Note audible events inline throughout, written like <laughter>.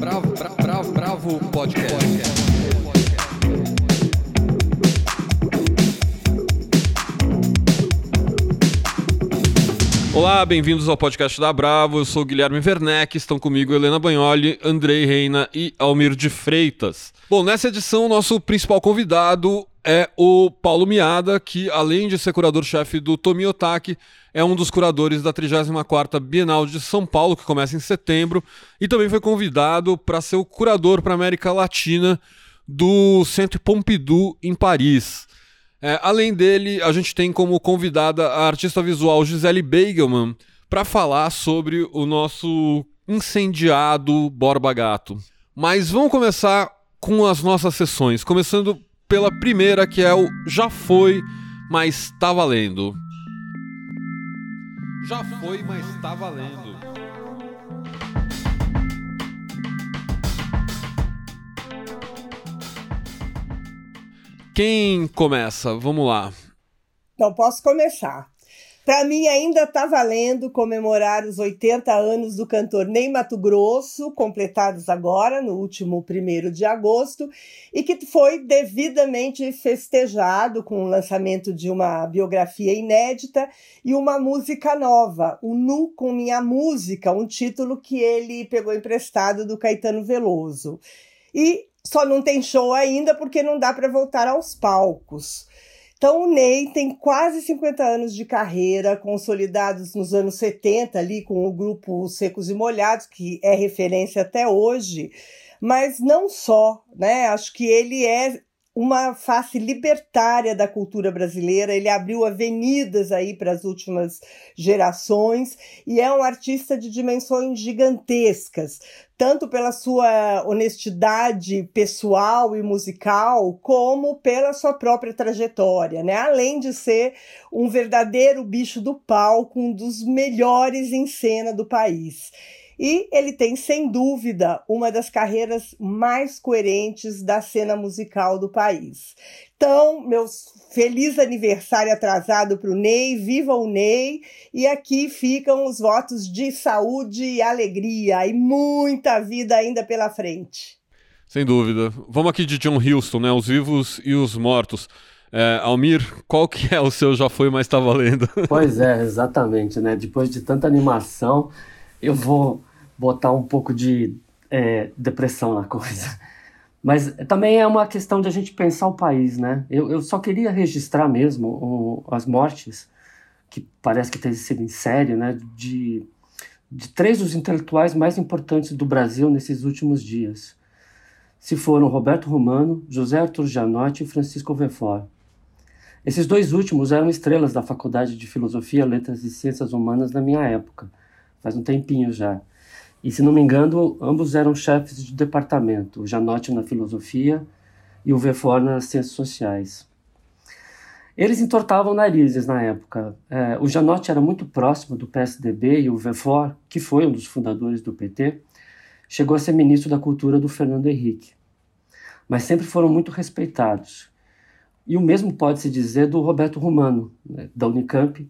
Bravo, bravo, bravo, bravo podcast. Olá, bem-vindos ao podcast da Bravo. Eu sou Guilherme Werneck, estão comigo Helena Bagnoli, Andrei Reina e Almir de Freitas. Bom, nessa edição, nosso principal convidado é o Paulo Miada, que além de ser curador-chefe do Tomi Otaki, é um dos curadores da 34ª Bienal de São Paulo, que começa em setembro, e também foi convidado para ser o curador para América Latina do Centro Pompidou em Paris. É, além dele, a gente tem como convidada a artista visual Gisele Beigelman para falar sobre o nosso incendiado Borba Gato. Mas vamos começar com as nossas sessões, começando pela primeira que é o Já Foi, mas tá valendo. Já foi, mas tá valendo. Quem começa? Vamos lá. Então, posso começar. Para mim, ainda está valendo comemorar os 80 anos do cantor Ney Mato Grosso, completados agora, no último 1 de agosto, e que foi devidamente festejado com o lançamento de uma biografia inédita e uma música nova, o Nu com Minha Música, um título que ele pegou emprestado do Caetano Veloso. E só não tem show ainda porque não dá para voltar aos palcos. Então, o Ney tem quase 50 anos de carreira, consolidados nos anos 70, ali com o grupo Secos e Molhados, que é referência até hoje. Mas não só, né? Acho que ele é uma face libertária da cultura brasileira, ele abriu avenidas aí para as últimas gerações e é um artista de dimensões gigantescas, tanto pela sua honestidade pessoal e musical, como pela sua própria trajetória, né? Além de ser um verdadeiro bicho do palco, um dos melhores em cena do país. E ele tem, sem dúvida, uma das carreiras mais coerentes da cena musical do país. Então, meus feliz aniversário atrasado para o Ney, viva o Ney! E aqui ficam os votos de saúde e alegria e muita vida ainda pela frente. Sem dúvida. Vamos aqui de John Houston, né? Os vivos e os mortos. É, Almir, qual que é o seu já foi, mas está valendo? Pois é, exatamente, né? Depois de tanta animação, eu vou botar um pouco de é, depressão na coisa. Mas também é uma questão de a gente pensar o país, né? Eu, eu só queria registrar mesmo o, as mortes, que parece que tem sido em série, né? De, de três dos intelectuais mais importantes do Brasil nesses últimos dias. Se foram Roberto Romano, José Arthur Janotti e Francisco Vefor. Esses dois últimos eram estrelas da Faculdade de Filosofia, Letras e Ciências Humanas na minha época, faz um tempinho já. E, se não me engano, ambos eram chefes de departamento, o Janotti na filosofia e o Vefor nas ciências sociais. Eles entortavam narizes na época. É, o Janotti era muito próximo do PSDB e o Vefor, que foi um dos fundadores do PT, chegou a ser ministro da Cultura do Fernando Henrique. Mas sempre foram muito respeitados. E o mesmo pode-se dizer do Roberto Romano, né, da Unicamp,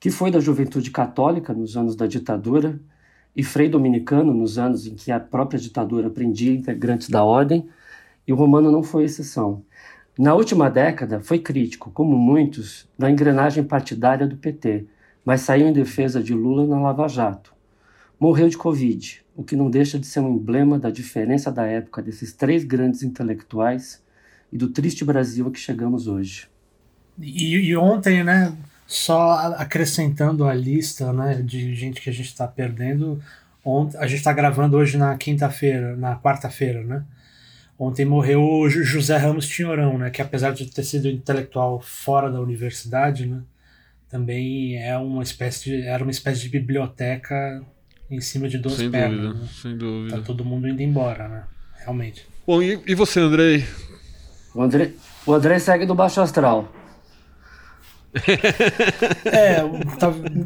que foi da juventude católica nos anos da ditadura e Frei Dominicano, nos anos em que a própria ditadura prendia integrantes da ordem, e o Romano não foi exceção. Na última década, foi crítico, como muitos, da engrenagem partidária do PT, mas saiu em defesa de Lula na Lava Jato. Morreu de Covid, o que não deixa de ser um emblema da diferença da época desses três grandes intelectuais e do triste Brasil a que chegamos hoje. E, e ontem, né, só acrescentando a lista né, de gente que a gente está perdendo, ontem, a gente está gravando hoje na quinta-feira, na quarta-feira, né? Ontem morreu o José Ramos Tinhorão, né? Que apesar de ter sido intelectual fora da universidade, né? Também é uma espécie de, era uma espécie de biblioteca em cima de duas sem pernas. Dúvida, né? Sem dúvida. Tá todo mundo indo embora, né? Realmente. Bom, e, e você, Andrei? O André, o André segue do Baixo Astral. <laughs> é,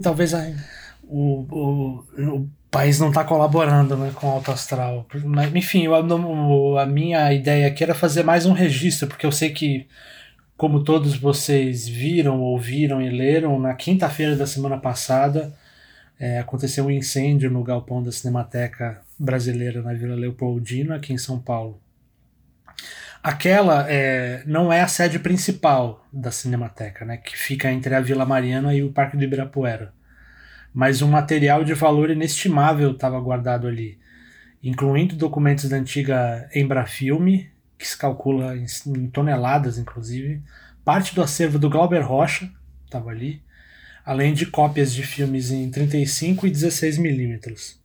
talvez a, o, o, o país não está colaborando né, com o Alto Astral. Mas, enfim, eu, a minha ideia aqui era fazer mais um registro, porque eu sei que, como todos vocês viram, ouviram e leram, na quinta-feira da semana passada é, aconteceu um incêndio no galpão da Cinemateca brasileira na Vila Leopoldina, aqui em São Paulo. Aquela é, não é a sede principal da Cinemateca, né, que fica entre a Vila Mariana e o Parque do Ibirapuera. Mas um material de valor inestimável estava guardado ali, incluindo documentos da antiga Embrafilme, que se calcula em, em toneladas, inclusive, parte do acervo do Glauber Rocha estava ali, além de cópias de filmes em 35 e 16 milímetros.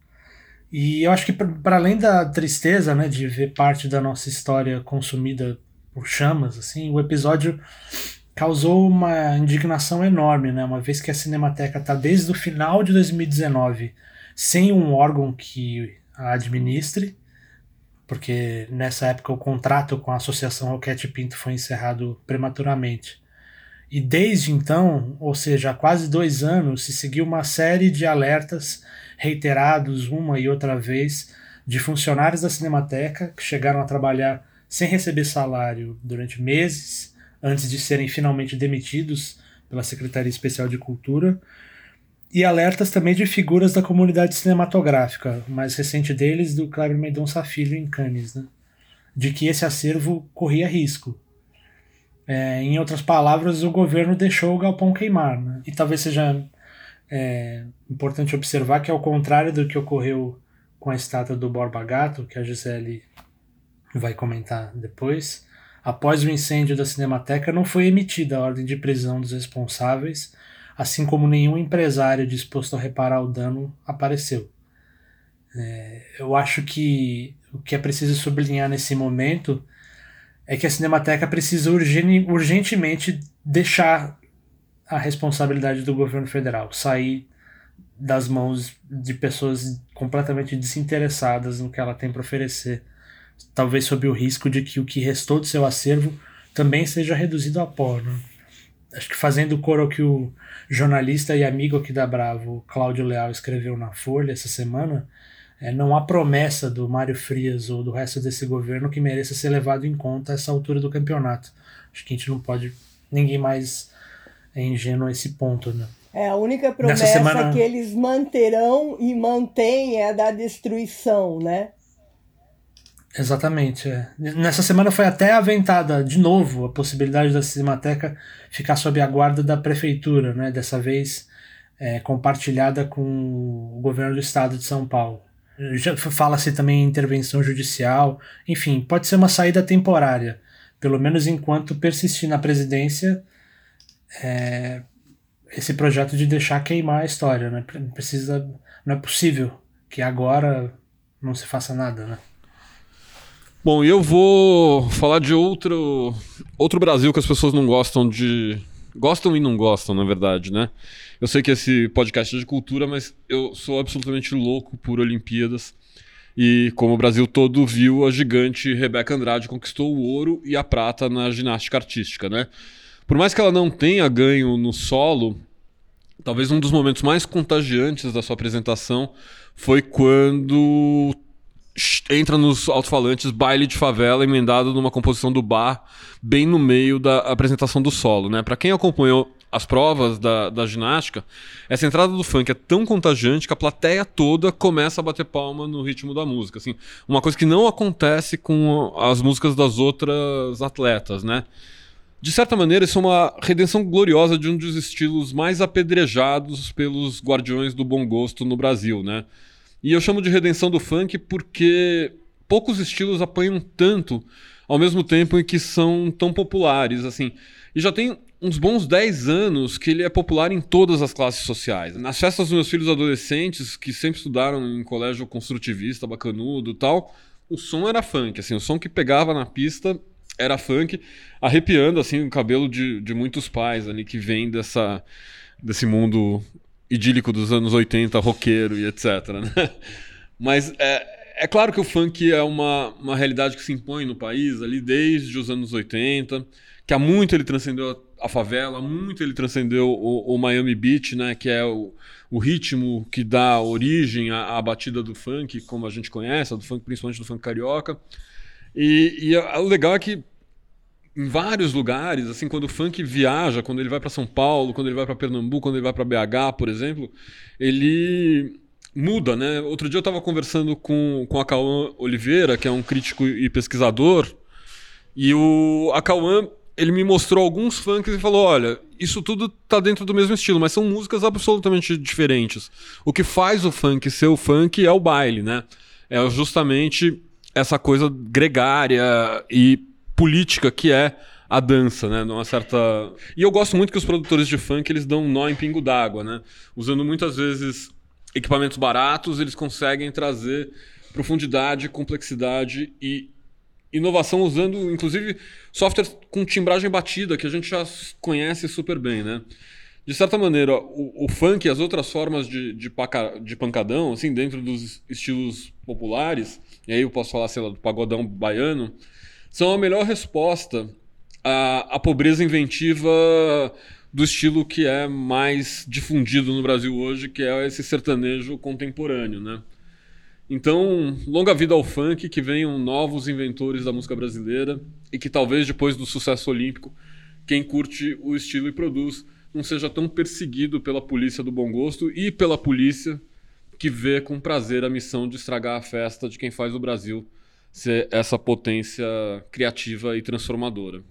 E eu acho que para além da tristeza, né, de ver parte da nossa história consumida por chamas, assim, o episódio causou uma indignação enorme, né, uma vez que a Cinemateca está desde o final de 2019 sem um órgão que a administre, porque nessa época o contrato com a Associação Roquete Pinto foi encerrado prematuramente. E desde então, ou seja, há quase dois anos, se seguiu uma série de alertas reiterados uma e outra vez de funcionários da Cinemateca que chegaram a trabalhar sem receber salário durante meses, antes de serem finalmente demitidos pela Secretaria Especial de Cultura, e alertas também de figuras da comunidade cinematográfica, o mais recente deles do Kleber Mendonça Filho em Cannes, né? de que esse acervo corria risco. É, em outras palavras, o governo deixou o galpão queimar. Né? E talvez seja é importante observar que, ao contrário do que ocorreu com a estátua do Borba Gato, que a Gisele vai comentar depois, após o incêndio da Cinemateca não foi emitida a ordem de prisão dos responsáveis, assim como nenhum empresário disposto a reparar o dano apareceu. É, eu acho que o que é preciso sublinhar nesse momento é que a Cinemateca precisa urgentemente deixar a responsabilidade do governo federal, sair das mãos de pessoas completamente desinteressadas no que ela tem para oferecer, talvez sob o risco de que o que restou do seu acervo também seja reduzido a pó. Né? Acho que fazendo o coro que o jornalista e amigo aqui da Bravo, Cláudio Leal, escreveu na Folha essa semana, é, não há promessa do Mário Frias ou do resto desse governo que mereça ser levado em conta a essa altura do campeonato. Acho que a gente não pode, ninguém mais é ingênuo a esse ponto, né? É, a única promessa semana... que eles manterão e mantêm é a da destruição, né? Exatamente. É. Nessa semana foi até aventada de novo a possibilidade da Cinemateca ficar sob a guarda da prefeitura, né? dessa vez é, compartilhada com o governo do estado de São Paulo. Fala-se também em intervenção judicial, enfim, pode ser uma saída temporária, pelo menos enquanto persistir na presidência é, esse projeto de deixar queimar a história, né? Precisa, não é possível que agora não se faça nada, né? Bom, eu vou falar de outro outro Brasil que as pessoas não gostam de gostam e não gostam, na verdade, né? Eu sei que esse podcast é de cultura, mas eu sou absolutamente louco por Olimpíadas. E como o Brasil todo viu, a gigante Rebeca Andrade conquistou o ouro e a prata na ginástica artística, né? Por mais que ela não tenha ganho no solo, talvez um dos momentos mais contagiantes da sua apresentação foi quando entra nos alto-falantes baile de favela emendado numa composição do bar bem no meio da apresentação do solo, né? Para quem acompanhou as provas da, da ginástica, essa entrada do funk é tão contagiante que a plateia toda começa a bater palma no ritmo da música, assim, uma coisa que não acontece com as músicas das outras atletas, né? De certa maneira, isso é uma redenção gloriosa de um dos estilos mais apedrejados pelos guardiões do bom gosto no Brasil, né? E eu chamo de redenção do funk porque poucos estilos apanham tanto ao mesmo tempo em que são tão populares, assim. E já tem uns bons 10 anos que ele é popular em todas as classes sociais. Nas festas dos meus filhos adolescentes, que sempre estudaram em colégio construtivista, bacanudo tal, o som era funk, assim, o som que pegava na pista era funk, arrepiando assim o cabelo de, de muitos pais ali que vêm dessa, desse mundo idílico dos anos 80, roqueiro e etc. Né? Mas é, é claro que o funk é uma, uma realidade que se impõe no país ali desde os anos 80, que há muito ele transcendeu a favela, muito ele transcendeu o, o Miami Beach, né, que é o, o ritmo que dá origem à, à batida do funk, como a gente conhece, do funk, principalmente do funk carioca. E, e o legal é que em vários lugares, assim, quando o funk viaja, quando ele vai para São Paulo, quando ele vai para Pernambuco, quando ele vai para BH, por exemplo, ele muda, né? Outro dia eu estava conversando com, com a Cauã Oliveira, que é um crítico e pesquisador, e o Acauã, ele me mostrou alguns funks e falou: olha, isso tudo tá dentro do mesmo estilo, mas são músicas absolutamente diferentes. O que faz o funk ser o funk é o baile, né? É justamente essa coisa gregária e política que é a dança, né? Numa certa. E eu gosto muito que os produtores de funk eles dão um nó em pingo d'água, né? Usando muitas vezes equipamentos baratos, eles conseguem trazer profundidade, complexidade e inovação usando, inclusive, software com timbragem batida, que a gente já conhece super bem, né? De certa maneira, o, o funk e as outras formas de, de, paca, de, pancadão, assim, dentro dos estilos populares, e aí eu posso falar, sei lá, do pagodão baiano, são a melhor resposta à, à pobreza inventiva do estilo que é mais difundido no Brasil hoje, que é esse sertanejo contemporâneo, né? Então, longa vida ao funk, que venham novos inventores da música brasileira e que talvez depois do sucesso olímpico, quem curte o estilo e produz não seja tão perseguido pela polícia do bom gosto e pela polícia que vê com prazer a missão de estragar a festa de quem faz o Brasil ser essa potência criativa e transformadora.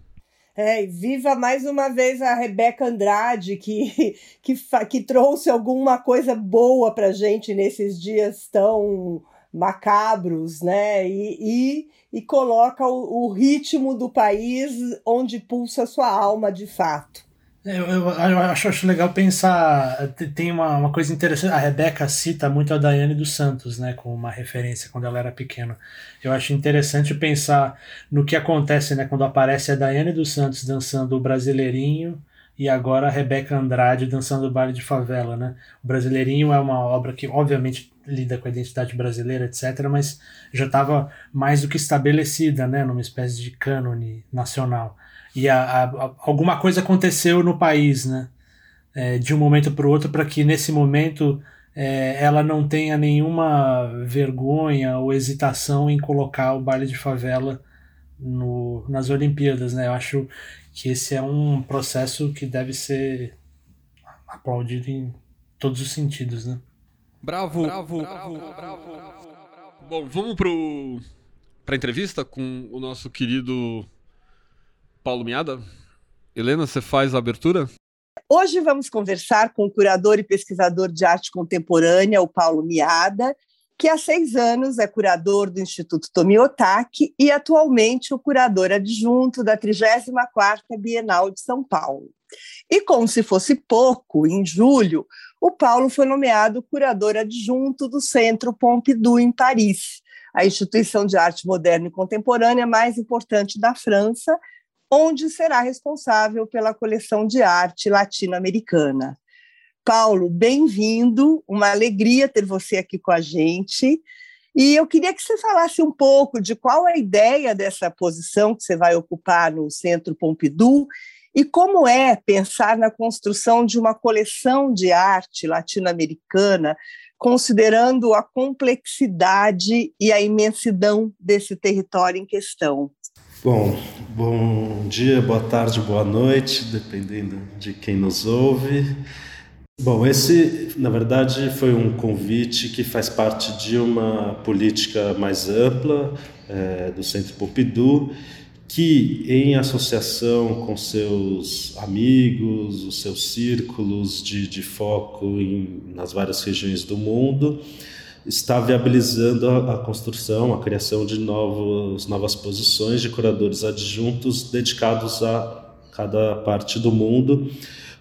É, viva mais uma vez a Rebeca Andrade, que, <laughs> que, que trouxe alguma coisa boa para gente nesses dias tão macabros, né? E, e, e coloca o, o, ritmo do país onde pulsa sua alma de fato. É, eu, eu, eu acho, acho, legal pensar. Tem uma, uma coisa interessante. A Rebeca cita muito a Daiane dos Santos, né? Como uma referência quando ela era pequena. Eu acho interessante pensar no que acontece, né? Quando aparece a Daiane dos Santos dançando o Brasileirinho e agora a Rebeca Andrade dançando o baile de favela, né? O Brasileirinho é uma obra que, obviamente, lida com a identidade brasileira, etc., mas já estava mais do que estabelecida, né? Numa espécie de cânone nacional e a, a, alguma coisa aconteceu no país, né? É, de um momento para o outro, para que nesse momento é, ela não tenha nenhuma vergonha ou hesitação em colocar o baile de favela no, nas Olimpíadas, né? Eu acho que esse é um processo que deve ser aplaudido em todos os sentidos, né? Bravo, bravo, bravo, bravo. Bom, vamos pro para entrevista com o nosso querido Paulo Miada. Helena, você faz a abertura? Hoje vamos conversar com o curador e pesquisador de arte contemporânea, o Paulo Miada, que há seis anos é curador do Instituto Tomiotaki e atualmente o curador adjunto da 34ª Bienal de São Paulo. E como se fosse pouco, em julho, o Paulo foi nomeado curador adjunto do Centro Pompidou em Paris, a instituição de arte moderna e contemporânea mais importante da França onde será responsável pela coleção de arte latino-americana. Paulo, bem-vindo, uma alegria ter você aqui com a gente. E eu queria que você falasse um pouco de qual é a ideia dessa posição que você vai ocupar no Centro Pompidou e como é pensar na construção de uma coleção de arte latino-americana, considerando a complexidade e a imensidão desse território em questão. Bom, bom dia, boa tarde, boa noite, dependendo de quem nos ouve. Bom, esse, na verdade, foi um convite que faz parte de uma política mais ampla é, do Centro Pompidou, que, em associação com seus amigos, os seus círculos de, de foco em, nas várias regiões do mundo, está viabilizando a, a, construção, a criação de novos, novas posições de curadores adjuntos dedicados a cada parte do mundo,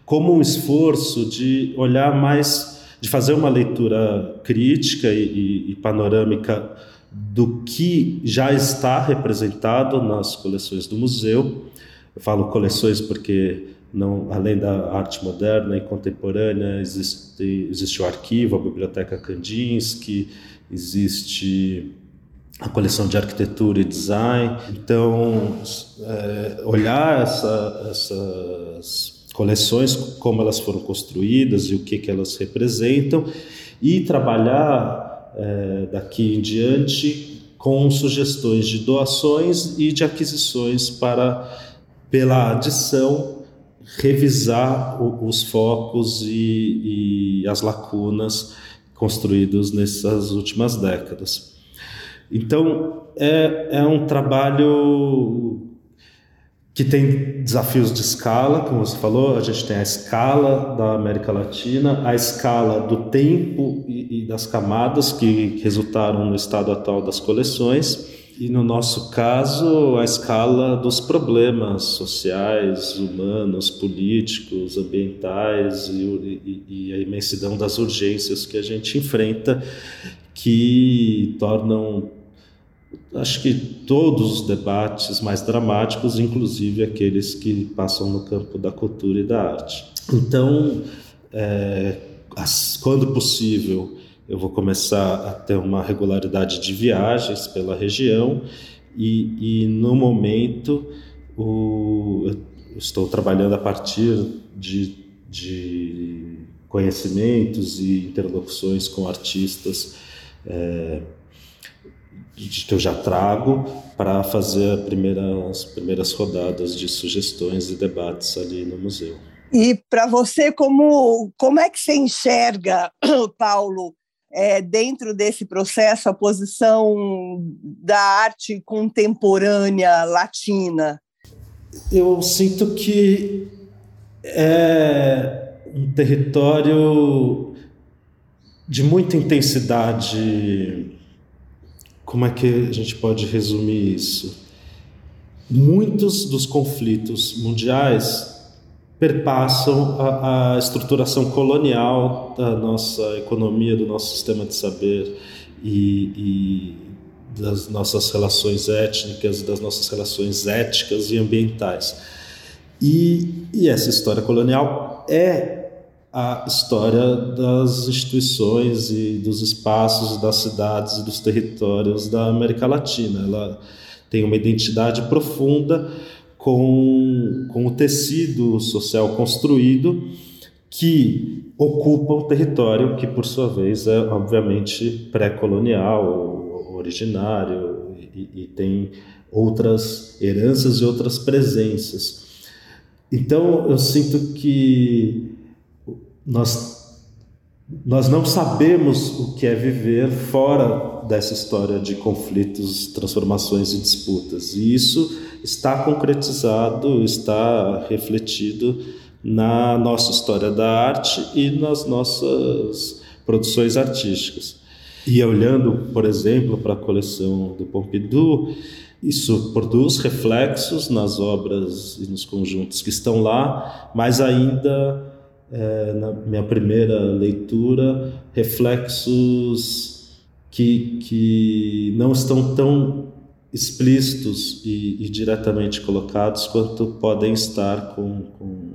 como um esforço de olhar mais, de fazer uma leitura crítica e, e, e panorâmica do que já está representado nas coleções do museu. Eu falo coleções porque não, além da arte moderna e contemporânea, existe, existe o arquivo, a Biblioteca Kandinsky, existe a coleção de arquitetura e design. Então, é, olhar essa, essas coleções, como elas foram construídas e o que, que elas representam, e trabalhar é, daqui em diante com sugestões de doações e de aquisições para, pela adição revisar o, os focos e, e, as lacunas construídos nessas últimas décadas. Então, é, é um trabalho que tem desafios de escala, como você falou, a gente tem a escala da América Latina, a escala do tempo e, e das camadas que resultaram no estado atual das coleções, e no nosso caso, a escala dos problemas sociais, humanos, políticos, ambientais e, e, e a imensidão das urgências que a gente enfrenta, que tornam acho que todos os debates mais dramáticos, inclusive aqueles que passam no campo da cultura e da arte. Então, é, as, quando possível, eu vou começar a ter uma regularidade de viagens pela região e, e no momento o, eu estou trabalhando a partir de, de conhecimentos e interlocuções com artistas é, que eu já trago para fazer primeira, as primeiras rodadas de sugestões e debates ali no museu. E para você, como, como é que você enxerga, <coughs> Paulo, é, dentro desse processo, a posição da arte contemporânea latina? Eu sinto que é um território de muita intensidade como é que a gente pode resumir isso? Muitos dos conflitos mundiais perpassam a, a estruturação colonial da nossa economia, do nosso sistema de saber e, e das nossas relações étnicas, das nossas relações éticas e ambientais. E, e, essa história colonial é a história das instituições e dos espaços, das cidades e dos territórios da América Latina. Ela tem uma identidade profunda com, com o tecido social construído que ocupa um território que, por sua vez, é obviamente pré-colonial, originário e, e tem outras heranças e outras presenças. Então, eu sinto que nós, nós não sabemos o que é viver fora dessa história de conflitos, transformações e disputas. E isso está concretizado, está refletido na nossa história da arte e nas nossas produções artísticas. E olhando, por exemplo, para a coleção do Pompidou, isso produz reflexos nas obras e nos conjuntos que estão lá, mas ainda é, na minha primeira leitura, reflexos que, que não estão tão explícitos e, e diretamente colocados quanto podem estar com, com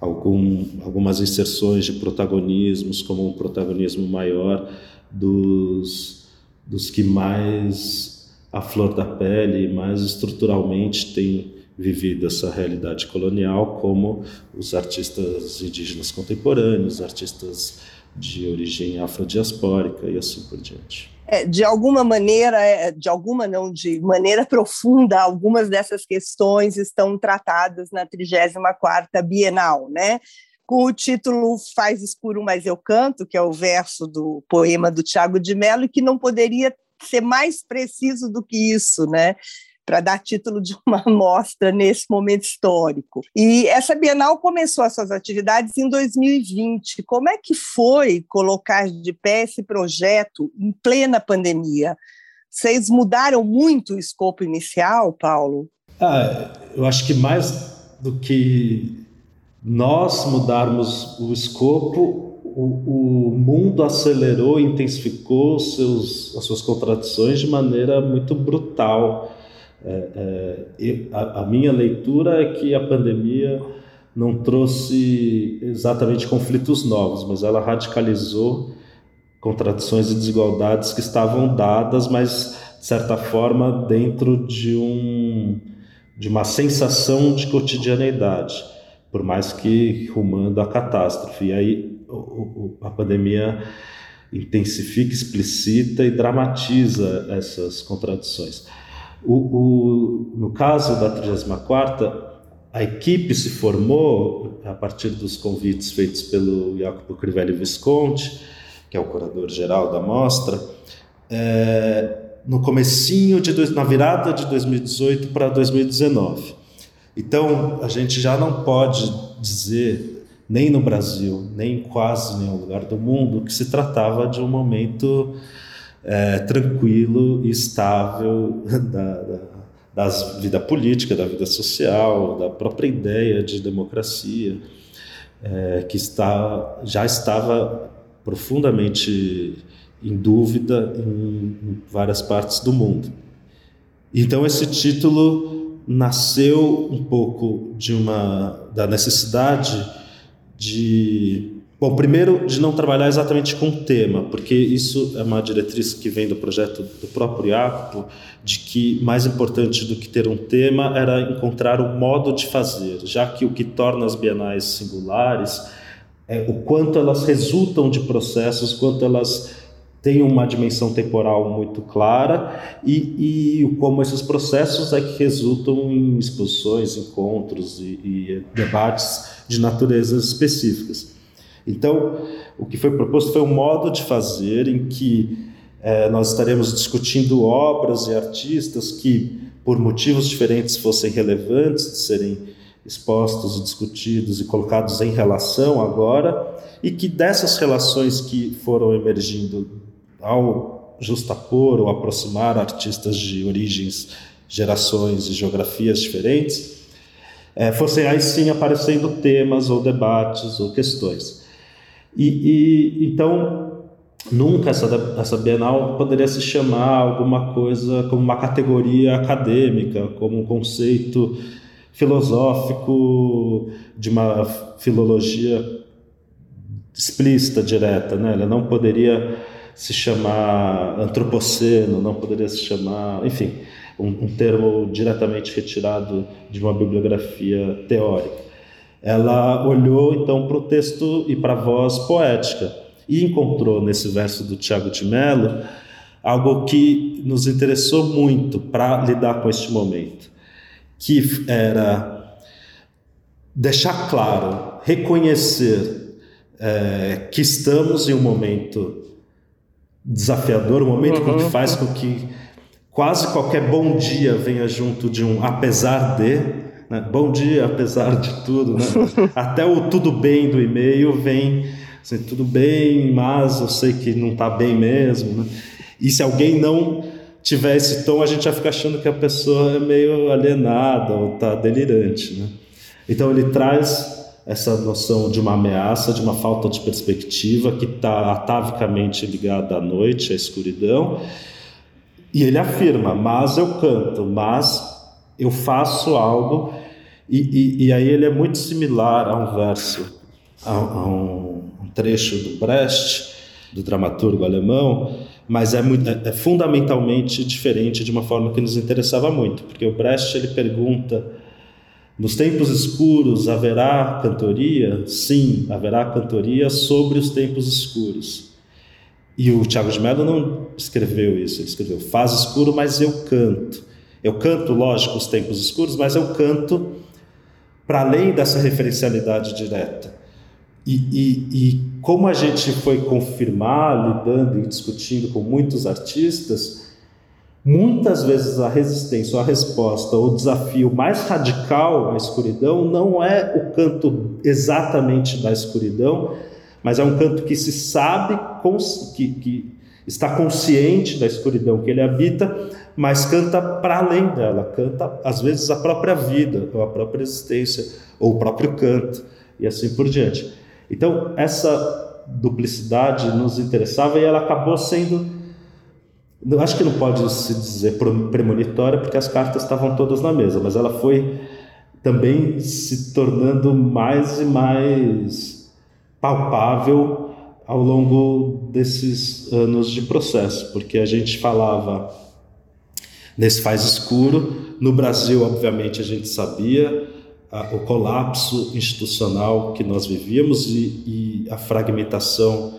algum, algumas inserções de protagonismos, como um protagonismo maior dos, dos que mais a flor da pele, mais estruturalmente têm vivido essa realidade colonial, como os artistas indígenas contemporâneos, artistas de origem afrodiaspórica e assim por diante. É, de alguma maneira, é, de alguma não, de maneira profunda, algumas dessas questões estão tratadas na 34ª Bienal, né? com o título Faz Escuro, Mas Eu Canto, que é o verso do poema do Tiago de Mello, e que não poderia ser mais preciso do que isso, né? Para dar título de uma <laughs> mostra nesse momento histórico. E essa Bienal começou as suas atividades em 2020. Como é que foi colocar de pé esse projeto em plena pandemia? Vocês mudaram muito o escopo inicial, Paulo? Ah, eu acho que mais do que nós mudarmos o escopo, o, o mundo acelerou, intensificou seus, as suas contradições de maneira muito brutal. É, é, a, a, minha leitura é que a pandemia não trouxe exatamente conflitos novos, mas ela radicalizou contradições e desigualdades que estavam dadas, mas de certa forma dentro de um de uma sensação de cotidianeidade, por mais que rumando a catástrofe. E aí o, o, a pandemia intensifica, explicita e dramatiza essas contradições. O, o, no caso da 34ª, a equipe se formou a partir dos convites feitos pelo Jacopo Crivelli Visconti que é o curador geral da mostra, é, no comecinho de na virada de 2018 para 2019. Então a gente já não pode dizer nem no Brasil nem em quase nenhum lugar do mundo que se tratava de um momento é, tranquilo e estável <laughs> da, da, da vida política, da vida social, da própria ideia de democracia, é, que está, já estava profundamente em dúvida em, várias partes do mundo. Então esse título nasceu um pouco de uma da necessidade de Bom, primeiro, de não trabalhar exatamente com o tema, porque isso é uma diretriz que vem do projeto do próprio IACPO, de que mais importante do que ter um tema era encontrar o modo de fazer, já que o que torna as bienais singulares é o quanto elas resultam de processos, quanto elas têm uma dimensão temporal muito clara e, e como esses processos é que resultam em exposições, encontros e, e debates de naturezas específicas. Então, o que foi proposto foi um modo de fazer em que é, nós estaremos discutindo obras e artistas que, por motivos diferentes, fossem relevantes de serem expostos, discutidos e colocados em relação agora, e que dessas relações que foram emergindo ao justapor ou aproximar artistas de origens, gerações e geografias diferentes, é, fossem aí sim aparecendo temas ou debates ou questões. E, e então nunca essa, essa Bienal poderia se chamar alguma coisa como uma categoria acadêmica, como um conceito filosófico de uma filologia explícita, direta, né? Ela não poderia se chamar antropoceno, não poderia se chamar, enfim, um, um termo diretamente retirado de uma bibliografia teórica ela olhou então para o texto e para a voz poética e encontrou nesse verso do Tiago de Mello algo que nos interessou muito para lidar com este momento, que era deixar claro, reconhecer é, que estamos em um momento desafiador, um momento uhum. que faz com que quase qualquer bom dia venha junto de um apesar de, né? Bom dia, apesar de tudo. Né? <laughs> Até o tudo bem do e-mail vem assim, tudo bem, mas eu sei que não está bem mesmo. Né? E se alguém não tiver esse tom, a gente já fica achando que a pessoa é meio alienada ou está delirante. Né? Então ele traz essa noção de uma ameaça, de uma falta de perspectiva que está atavicamente ligada à noite, à escuridão. E ele afirma: Mas eu canto, mas eu faço algo, e, e, e, aí ele é muito similar a um verso, a, a um, um, trecho do Brecht, do dramaturgo alemão, mas é, muito, é, é, fundamentalmente diferente de uma forma que nos interessava muito, porque o Brecht ele pergunta nos tempos escuros haverá cantoria? Sim, haverá cantoria sobre os tempos escuros. E o Tiago de Mello não escreveu isso, ele escreveu faz escuro, mas eu canto. Eu canto, lógico, os tempos escuros, mas eu canto para além dessa referencialidade direta. E, e, e, como a gente foi confirmar, lidando e discutindo com muitos artistas, muitas vezes a resistência, a resposta, o desafio mais radical à escuridão não é o canto exatamente da escuridão, mas é um canto que se sabe, que, que está consciente da escuridão que ele habita, mas canta para além dela, canta às vezes a própria vida, ou a própria existência, ou o próprio canto, e assim por diante. Então, essa duplicidade nos interessava e ela acabou sendo. Acho que não pode se dizer premonitória, porque as cartas estavam todas na mesa, mas ela foi também se tornando mais e mais palpável ao longo desses anos de processo, porque a gente falava nesse faz escuro. No Brasil, obviamente, a gente sabia a, o colapso institucional que nós vivíamos e, e a fragmentação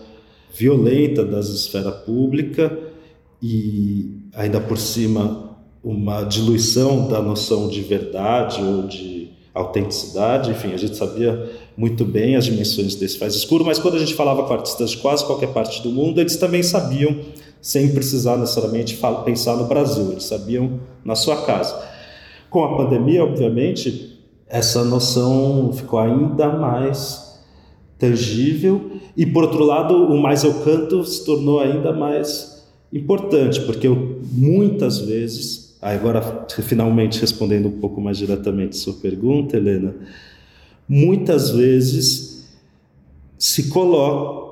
violenta das esfera pública e ainda por cima uma diluição da noção de verdade ou de autenticidade, enfim, a gente sabia muito bem as dimensões desse faz escuro, mas quando a gente falava com artistas de quase qualquer parte do mundo, eles também sabiam, sem precisar necessariamente pensar no Brasil, eles sabiam na sua casa. Com a pandemia, obviamente, essa noção ficou ainda mais tangível e, por outro lado, o mais eu canto se tornou ainda mais importante, porque eu, muitas vezes agora finalmente respondendo um pouco mais diretamente sua pergunta, Helena, muitas vezes se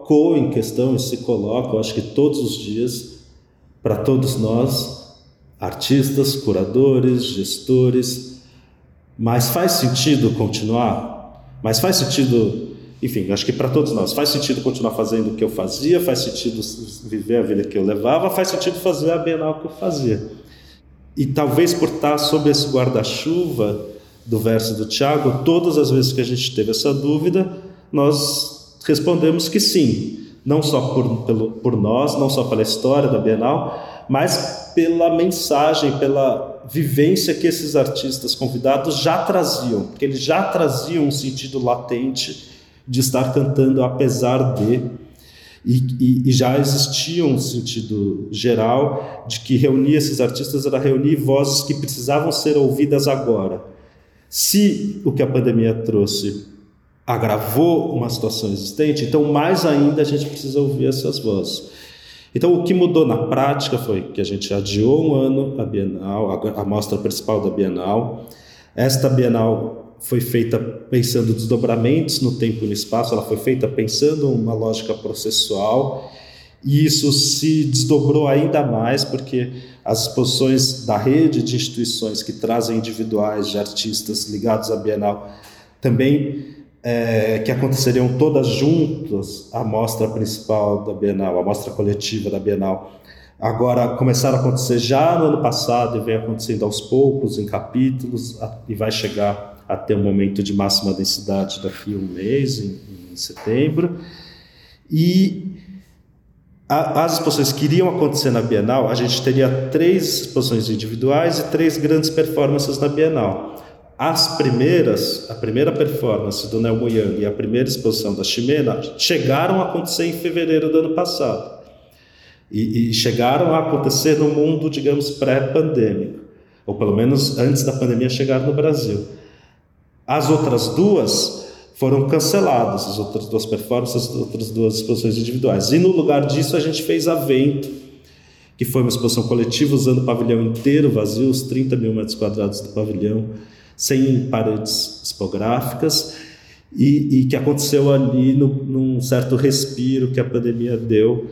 colocou em questão e se coloca, eu acho que todos os dias, para todos nós, artistas, curadores, gestores, mas faz sentido continuar? Mas faz sentido, enfim, acho que para todos nós, faz sentido continuar fazendo o que eu fazia, faz sentido viver a vida que eu levava, faz sentido fazer a Bienal que eu fazia. E talvez por estar sob esse guarda-chuva do verso do Tiago, todas as vezes que a gente teve essa dúvida, nós respondemos que sim. Não só por, pelo, por nós, não só pela história da Bienal, mas pela mensagem, pela vivência que esses artistas convidados já traziam, porque eles já traziam um sentido latente de estar cantando apesar de e, e, e, já existia um sentido geral de que reunir esses artistas era reunir vozes que precisavam ser ouvidas agora. Se o que a pandemia trouxe agravou uma situação existente, então mais ainda a gente precisa ouvir essas vozes. Então o que mudou na prática foi que a gente adiou um ano a Bienal, a, a mostra principal da Bienal. Esta Bienal foi feita pensando desdobramentos no tempo e no espaço, ela foi feita pensando uma lógica processual, e isso se desdobrou ainda mais porque as exposições da rede de instituições que trazem individuais de artistas ligados à Bienal também é, que aconteceriam todas juntas a mostra principal da Bienal, a mostra coletiva da Bienal. Agora começaram a acontecer já no ano passado e vem acontecendo aos poucos em capítulos e vai chegar até o momento de máxima densidade daqui a um mês, em, em setembro. E a, as exposições que iriam acontecer na Bienal, a gente teria três exposições individuais e três grandes performances na Bienal. As primeiras, a primeira performance do Nelmo Yang e a primeira exposição da Ximena chegaram a acontecer em fevereiro do ano passado. E, e chegaram a acontecer no mundo, digamos, pré-pandêmico, ou pelo menos antes da pandemia chegar no Brasil. As outras duas foram canceladas, as outras duas performances, as outras duas exposições individuais. E no lugar disso a gente fez a Vento, que foi uma exposição coletiva usando o pavilhão inteiro vazio, os 30 mil metros quadrados do pavilhão, sem paredes expográficas, e, e que aconteceu ali no, num certo respiro que a pandemia deu,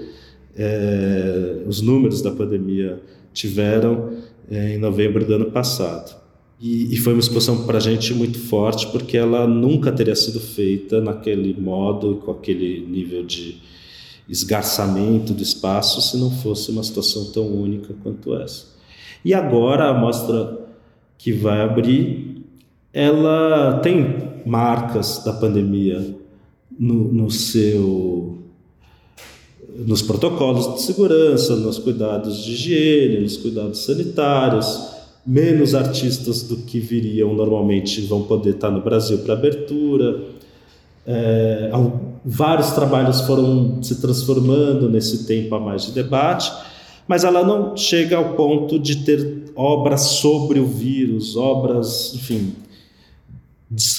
é, os números da pandemia tiveram é, em novembro do ano passado. E, e foi uma exposição para a gente muito forte, porque ela nunca teria sido feita naquele modo, com aquele nível de esgarçamento do espaço, se não fosse uma situação tão única quanto essa. E agora a mostra que vai abrir, ela tem marcas da pandemia no, no seu nos protocolos de segurança, nos cuidados de higiene, nos cuidados sanitários, menos artistas do que viriam normalmente vão poder estar no Brasil para abertura. É, vários trabalhos foram se transformando nesse tempo a mais de debate, mas ela não chega ao ponto de ter obras sobre o vírus, obras, enfim,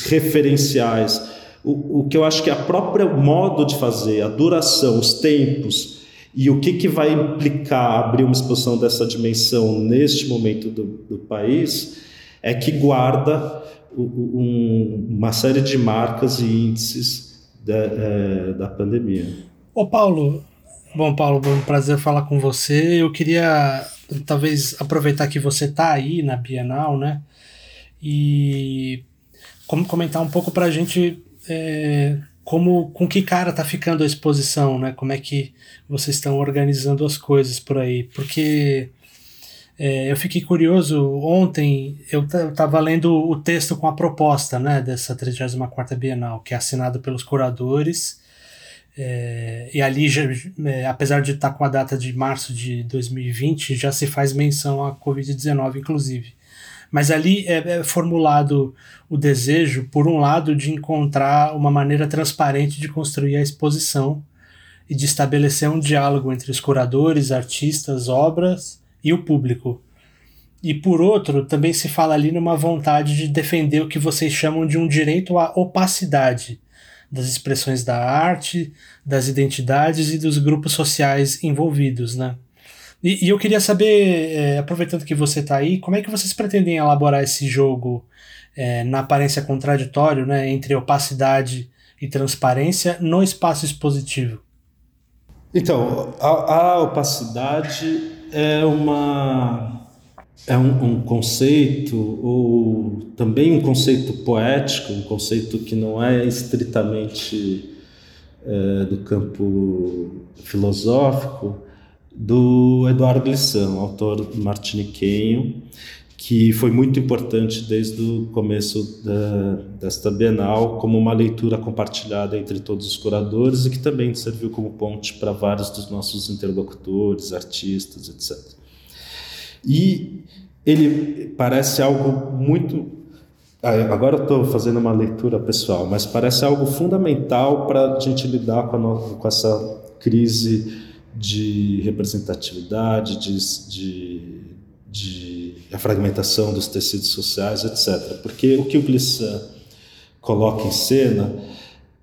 referenciais. O, o que eu acho que é a própria modo de fazer, a duração, os tempos, e o que, que vai implicar abrir uma exposição dessa dimensão neste momento do, do país é que guarda um, uma série de marcas e índices da, é, da pandemia. Ô Paulo, bom Paulo, um prazer falar com você. Eu queria talvez aproveitar que você está aí na Bienal, né? E como comentar um pouco para a gente é, como com que cara tá ficando a exposição, né? Como é que vocês estão organizando as coisas por aí? Porque é, eu fiquei curioso ontem, eu estava lendo o texto com a proposta, né, dessa 34ª Bienal, que é assinado pelos curadores. É, e ali, já, é, apesar de estar tá com a data de março de 2020, já se faz menção à Covid-19, inclusive. Mas ali é, é, formulado o desejo, por um lado, de encontrar uma maneira transparente de construir a exposição e de estabelecer um diálogo entre os curadores, artistas, obras e o público. E por outro, também se fala ali numa vontade de defender o que vocês chamam de um direito à opacidade das expressões da arte, das identidades e dos grupos sociais envolvidos, né? E, e eu queria saber, é, aproveitando que você está aí, como é que vocês pretendem elaborar esse jogo é, na aparência contraditório, né, entre opacidade e transparência no espaço expositivo? Então, a, a opacidade é uma é um, um, conceito ou também um conceito poético, um conceito que não é estritamente é, do campo filosófico, do Eduardo Glissant, autor martiniquenho, que foi muito importante desde o começo da, desta Bienal como uma leitura compartilhada entre todos os curadores e que também serviu como ponte para vários dos nossos interlocutores, artistas, etc. E ele parece algo muito. Ah, agora eu estou fazendo uma leitura pessoal, mas parece algo fundamental para a gente lidar com, a, com essa crise de representatividade, de, de, de a fragmentação dos tecidos sociais, etc. Porque o que o Glissant coloca em cena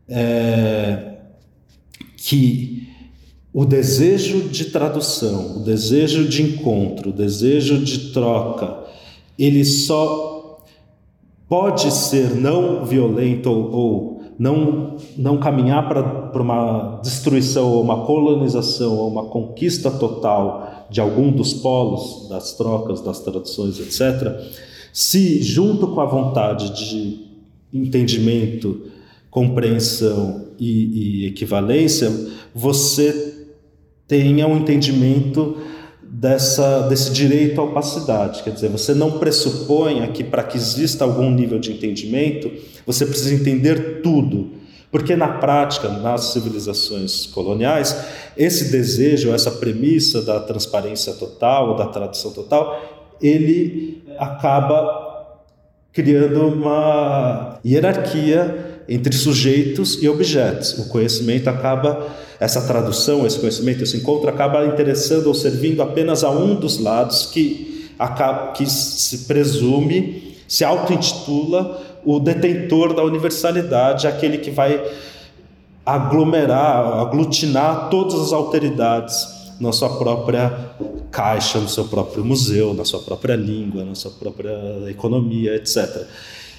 é que o desejo de tradução, o desejo de encontro, o desejo de troca, ele só pode ser não violento ou, ou não, não caminhar para uma destruição ou uma colonização ou uma conquista total de algum dos polos das trocas, das traduções, etc., se junto com a vontade de entendimento, compreensão e, e equivalência, você tenha um entendimento dessa, desse direito à opacidade. Quer dizer, você não pressupõe que para que exista algum nível de entendimento, você precisa entender tudo. Porque na prática, nas civilizações coloniais, esse desejo, essa premissa da transparência total, da tradução total, ele acaba criando uma hierarquia entre sujeitos e objetos. O conhecimento acaba essa tradução, esse conhecimento, esse encontro acaba interessando ou servindo apenas a um dos lados que, acaba, que se presume, se auto-intitula o detentor da universalidade, aquele que vai aglomerar, aglutinar todas as alteridades na sua própria caixa, no seu próprio museu, na sua própria língua, na sua própria economia, etc.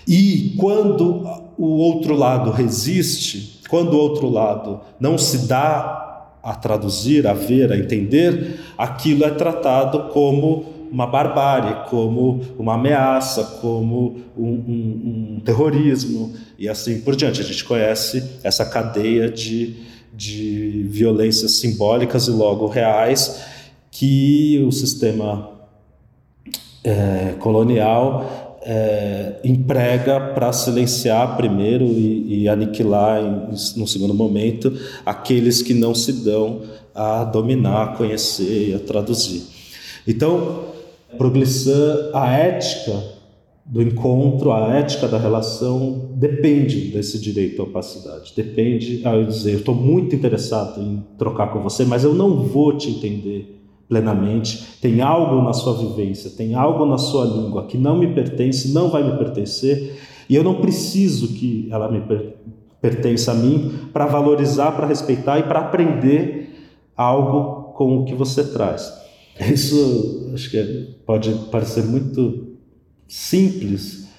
E quando o outro lado resiste, quando o outro lado não se dá a traduzir, a ver, a entender, aquilo é tratado como uma barbárie, como uma ameaça, como um, um, um, terrorismo e assim por diante. A gente conhece essa cadeia de, de violências simbólicas e logo reais que o sistema é, colonial é, emprega para silenciar primeiro e, e aniquilar em, no segundo momento aqueles que não se dão a dominar, a conhecer e a traduzir. Então, para Glissant, a ética do encontro, a ética da relação depende desse direito à opacidade. Depende, a eu dizer, eu estou muito interessado em trocar com você, mas eu não vou te entender plenamente, tem algo na sua vivência, tem algo na sua língua que não me pertence, não vai me pertencer, e eu não preciso que ela me per pertença a mim para valorizar, para respeitar e para aprender algo com o que você traz. Isso acho que é, pode parecer muito simples,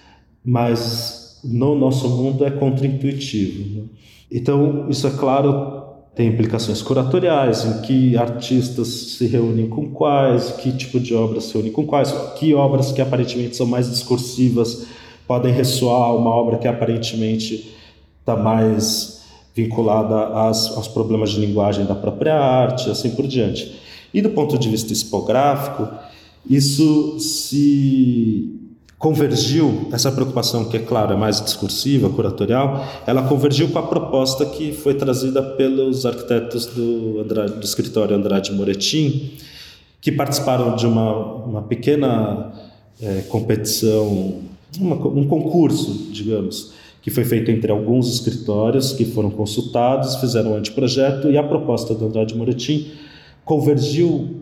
mas no nosso mundo é contraintuitivo. Né? Então, isso é claro tem implicações curatoriais, em que artistas se reúnem com quais, que tipo de obras se reúnem com quais, que obras que aparentemente são mais discursivas podem ressoar uma obra que aparentemente está mais vinculada às, aos problemas de linguagem da própria arte, assim por diante. E do ponto de vista expográfico, isso se convergiu, essa preocupação que é claro é mais discursiva, curatorial, ela convergiu com a proposta que foi trazida pelos arquitetos do, Andrade, do escritório Andrade Moretim, que participaram de uma, uma pequena é, competição, uma, um concurso, digamos, que foi feito entre alguns escritórios que foram consultados, fizeram um anteprojeto e a proposta do Andrade Moretim convergiu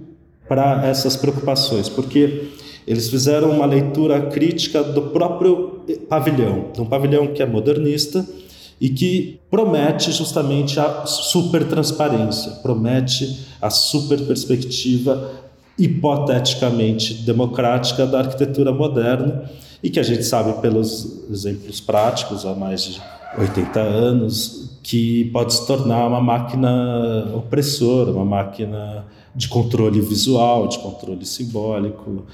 para essas preocupações, porque eles fizeram uma leitura crítica do próprio pavilhão, de um pavilhão que é modernista e que promete justamente a super transparência, promete a super perspectiva hipoteticamente democrática da arquitetura moderna e que a gente sabe pelos exemplos práticos há mais de 80 anos que pode se tornar uma máquina opressora, uma máquina de controle visual, de controle simbólico,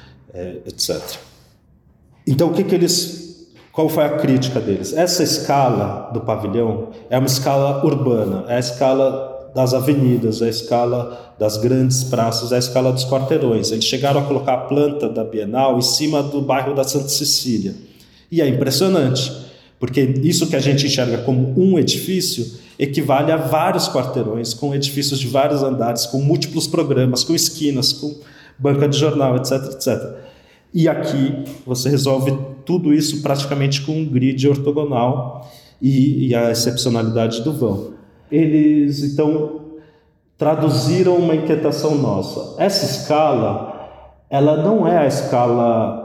etc. Então, o que, que eles. Qual foi a crítica deles? Essa escala do pavilhão é uma escala urbana, é a escala das avenidas, é a escala das grandes praças, é a escala dos quarteirões. Eles chegaram a colocar a planta da Bienal em cima do bairro da Santa Cecília. E é impressionante, porque isso que a gente enxerga como um edifício equivale a vários quarteirões, com edifícios de vários andares, com múltiplos programas, com esquinas, com banca de jornal, etc, etc. E aqui você resolve tudo isso praticamente com um grid ortogonal e, e a excepcionalidade do vão. Eles então traduziram uma inquietação nossa. Essa escala, ela não é a escala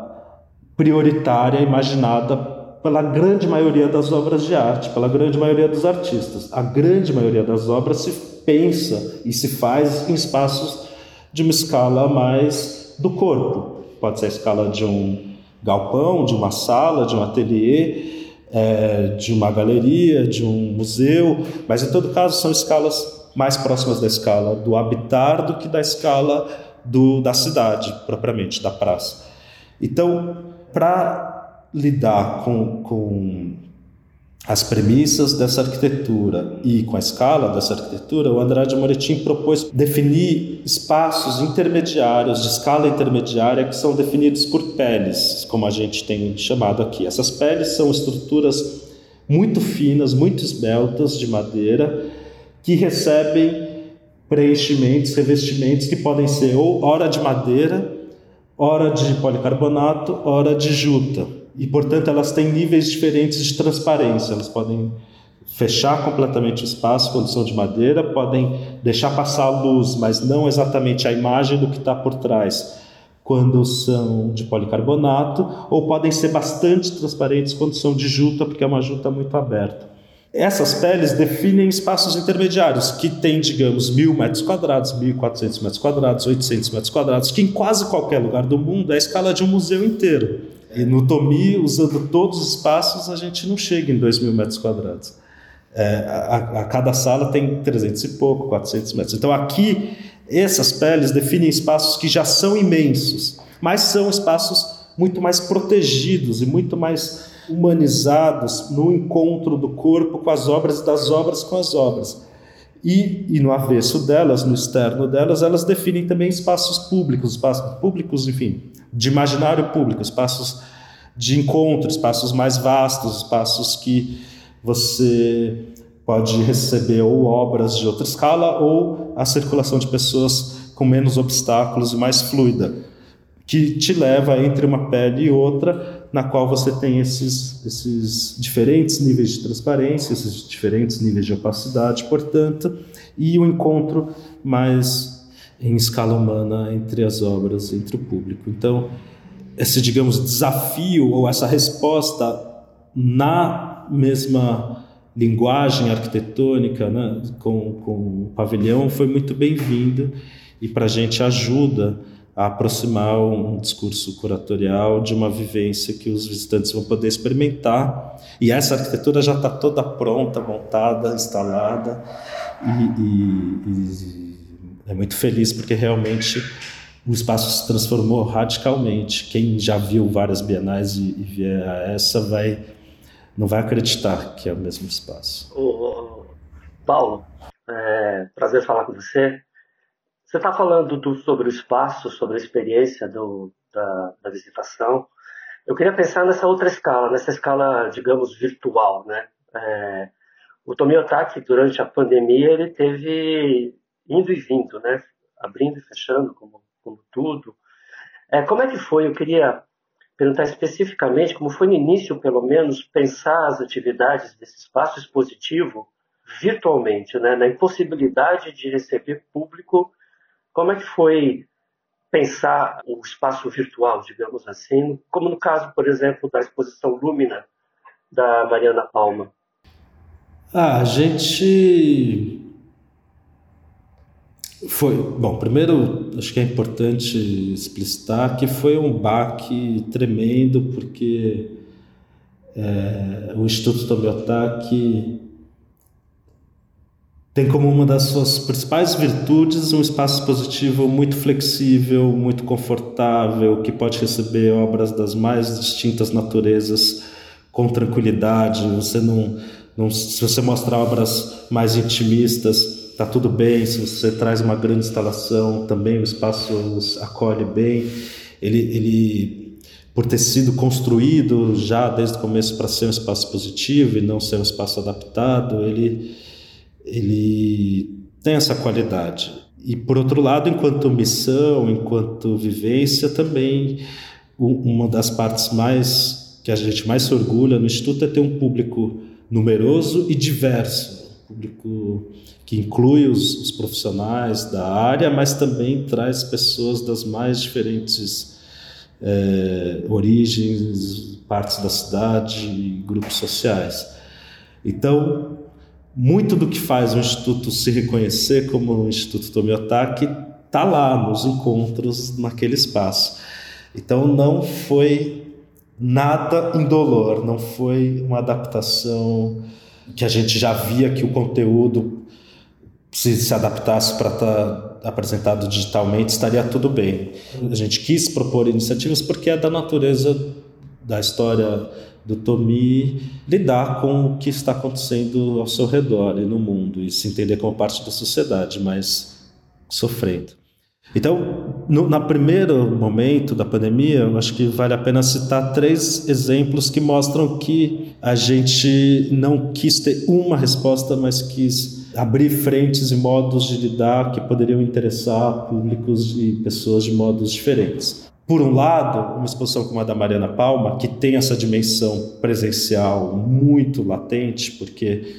prioritária imaginada pela grande maioria das obras de arte, pela grande maioria dos artistas. A grande maioria das obras se pensa e se faz em espaços de uma escala mais do corpo. Pode ser a escala de um galpão, de uma sala, de um ateliê, é, de uma galeria, de um museu, mas em todo caso são escalas mais próximas da escala do habitar do que da escala do, da cidade, propriamente, da praça. Então, para lidar com, com as premissas dessa arquitetura e com a escala dessa arquitetura, o Andrade Moretim propôs definir espaços intermediários, de escala intermediária, que são definidos por peles, como a gente tem chamado aqui. Essas peles são estruturas muito finas, muito esbeltas de madeira, que recebem preenchimentos, revestimentos que podem ser ou hora de madeira, hora de policarbonato, hora de juta e, portanto, elas têm níveis diferentes de transparência. Elas podem fechar completamente o espaço quando são de madeira, podem deixar passar a luz, mas não exatamente a imagem do que está por trás quando são de policarbonato, ou podem ser bastante transparentes quando são de juta, porque é uma juta muito aberta. Essas peles definem espaços intermediários, que têm, digamos, mil metros quadrados, 1.400 metros quadrados, 800 metros quadrados, que em quase qualquer lugar do mundo é a escala de um museu inteiro. E no Tomi, usando todos os espaços, a gente não chega em 2 mil metros quadrados. É, a, a, cada sala tem 300 e pouco, 400 metros. Então aqui, essas peles definem espaços que já são imensos, mas são espaços muito mais protegidos e muito mais humanizados no encontro do corpo com as obras e das obras com as obras. E, e, no avesso delas, no externo delas, elas definem também espaços públicos, espaços públicos, enfim, de imaginário público, espaços de encontro, espaços mais vastos, espaços que você pode receber ou obras de outra escala ou a circulação de pessoas com menos obstáculos e mais fluida, que te leva entre uma pele e outra, na qual você tem esses, esses diferentes níveis de transparência, esses diferentes níveis de opacidade, portanto, e o encontro mais em escala humana entre as obras, entre o público. Então, esse, digamos, desafio ou essa resposta na mesma linguagem arquitetônica, né, com, com o pavilhão, foi muito bem-vindo e para a gente ajuda a aproximar um discurso curatorial de uma vivência que os visitantes vão poder experimentar. E essa arquitetura já está toda pronta, montada, instalada e, e, e é muito feliz porque realmente o espaço se transformou radicalmente. Quem já viu várias bienais e, e vier a essa vai não vai acreditar que é o mesmo espaço. Ô, Paulo, é, prazer falar com você. Você está falando do, sobre o espaço, sobre a experiência do, da, da, visitação. Eu queria pensar nessa outra escala, nessa escala, digamos, virtual, né? É, o durante a pandemia, ele teve indo e vindo, né? Abrindo e fechando, como, como tudo. É, como é que foi? Eu queria perguntar especificamente como foi no início, pelo menos, pensar as atividades desse espaço expositivo virtualmente, né? na impossibilidade de receber público. Como é que foi pensar o espaço virtual, digamos assim, como no caso, por exemplo, da exposição Lúmina da Mariana Palma? Ah, a gente foi, bom, primeiro acho que é importante explicitar que foi um baque tremendo porque é, o Instituto Tomiotaki tem como uma das suas principais virtudes um espaço positivo muito flexível, muito confortável, que pode receber obras das mais distintas naturezas com tranquilidade. Você não, não se você mostrar obras mais intimistas, tá tudo bem. Se você traz uma grande instalação, também o espaço acolhe bem. Ele, ele por ter sido construído já desde o começo para ser um espaço positivo e não ser um espaço adaptado, ele ele tem essa qualidade. E por outro lado, enquanto missão, enquanto vivência, também uma das partes mais que a gente mais se orgulha no instituto é ter um público numeroso e diverso, público que inclui os, os profissionais da área, mas também traz pessoas das mais diferentes é, origens, partes da cidade, grupos sociais. Então, muito do que faz o Instituto se reconhecer como o Instituto Tomiotaki está lá nos encontros naquele espaço. Então não foi nada indolor, não foi uma adaptação que a gente já via que o conteúdo se se adaptasse para estar tá apresentado digitalmente estaria tudo bem. A gente quis propor iniciativas porque é da natureza da história do Tomi lidar com o que está acontecendo ao seu redor e no mundo e se entender como parte da sociedade, mas sofrendo. Então, no primeiro momento da pandemia, eu acho que vale a pena citar três exemplos que mostram que a gente não quis ter uma resposta, mas quis abrir frentes e modos de lidar que poderiam interessar públicos e pessoas de modos diferentes por um lado, uma exposição como a da Mariana Palma, que tem essa dimensão presencial muito latente, porque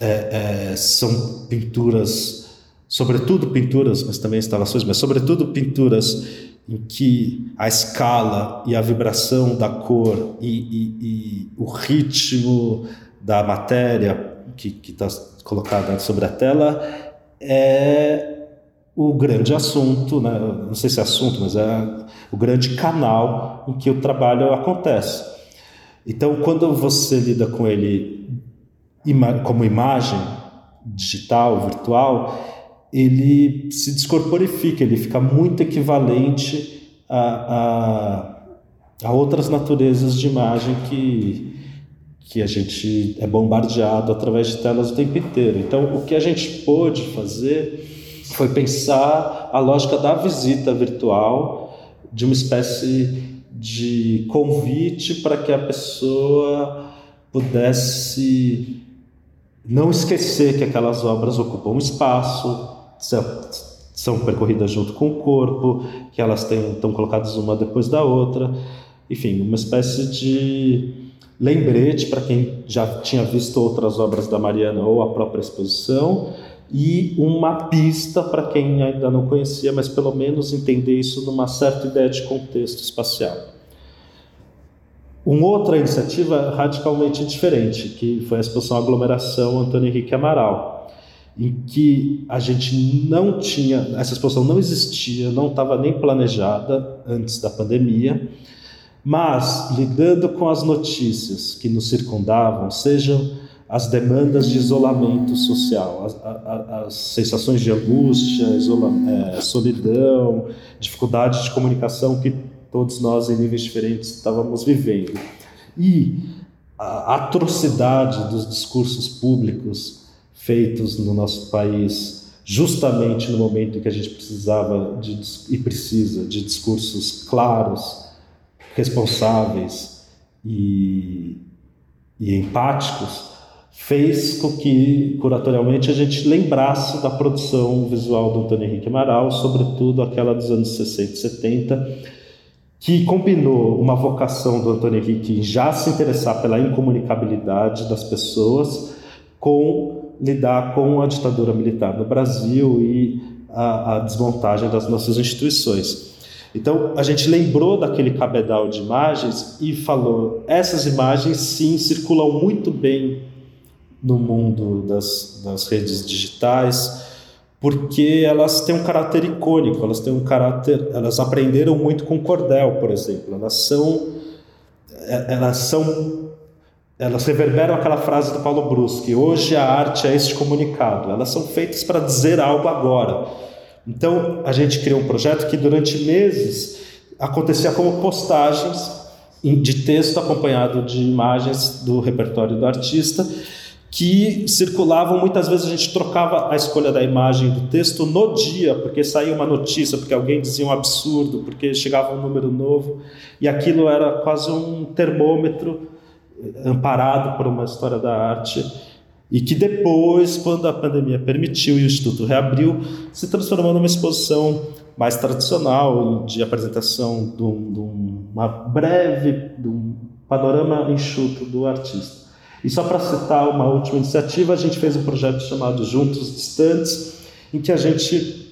é, é, são pinturas, sobretudo pinturas, mas também instalações, mas sobretudo pinturas em que a escala e a vibração da cor e, e, e o ritmo da matéria que está colocada sobre a tela é o grande assunto, né? não sei se é assunto, mas é o grande canal em que o trabalho acontece. Então, quando você lida com ele como imagem digital, virtual, ele se descorporifica, ele fica muito equivalente a, a, a outras naturezas de imagem que, que a gente é bombardeado através de telas o tempo inteiro. Então, o que a gente pôde fazer foi pensar a lógica da visita virtual de uma espécie de convite para que a pessoa pudesse não esquecer que aquelas obras ocupam um espaço, são percorridas junto com o corpo, que elas têm, estão colocadas uma depois da outra, enfim, uma espécie de lembrete para quem já tinha visto outras obras da Mariana ou a própria exposição e uma pista para quem ainda não conhecia, mas pelo menos entender isso numa certa ideia de contexto espacial. Uma outra iniciativa radicalmente diferente, que foi a exposição Aglomeração Antônio Henrique Amaral, em que a gente não tinha, essa exposição não existia, não estava nem planejada antes da pandemia, mas lidando com as notícias que nos circundavam, sejam as demandas de isolamento social, as, as, as sensações de angústia, isola, é, solidão, dificuldade de comunicação que todos nós, em níveis diferentes, estávamos vivendo. E a atrocidade dos discursos públicos feitos no nosso país, justamente no momento em que a gente precisava de, e precisa de discursos claros, responsáveis e, e empáticos, fez com que, curatorialmente, a gente lembrasse da produção visual do Antônio Henrique Amaral, sobretudo aquela dos anos 60 e 70, que combinou uma vocação do Antônio Henrique em já se interessar pela incomunicabilidade das pessoas com lidar com a ditadura militar no Brasil e a, a desmontagem das nossas instituições. Então, a gente lembrou daquele cabedal de imagens e falou: essas imagens sim circulam muito bem no mundo das, das redes digitais, porque elas têm um caráter icônico, elas têm um caráter, elas aprenderam muito com cordel, por exemplo. Elas são é, elas são elas reverberam aquela frase do Paulo Bruschi, hoje a arte é este comunicado. Elas são feitas para dizer algo agora. Então, a gente criou um projeto que durante meses acontecia como postagens de texto acompanhado de imagens do repertório do artista que circulavam, muitas vezes a gente trocava a escolha da imagem do texto no dia, porque saía uma notícia, porque alguém dizia um absurdo, porque chegava um número novo, e aquilo era quase um termômetro eh, amparado por uma história da arte, e que depois, quando a pandemia permitiu e o Instituto reabriu, se transformou numa exposição mais tradicional, de apresentação de, um, de uma breve, de um panorama enxuto do artista. E só para citar uma última iniciativa, a gente fez um projeto chamado Juntos Distantes, em que a gente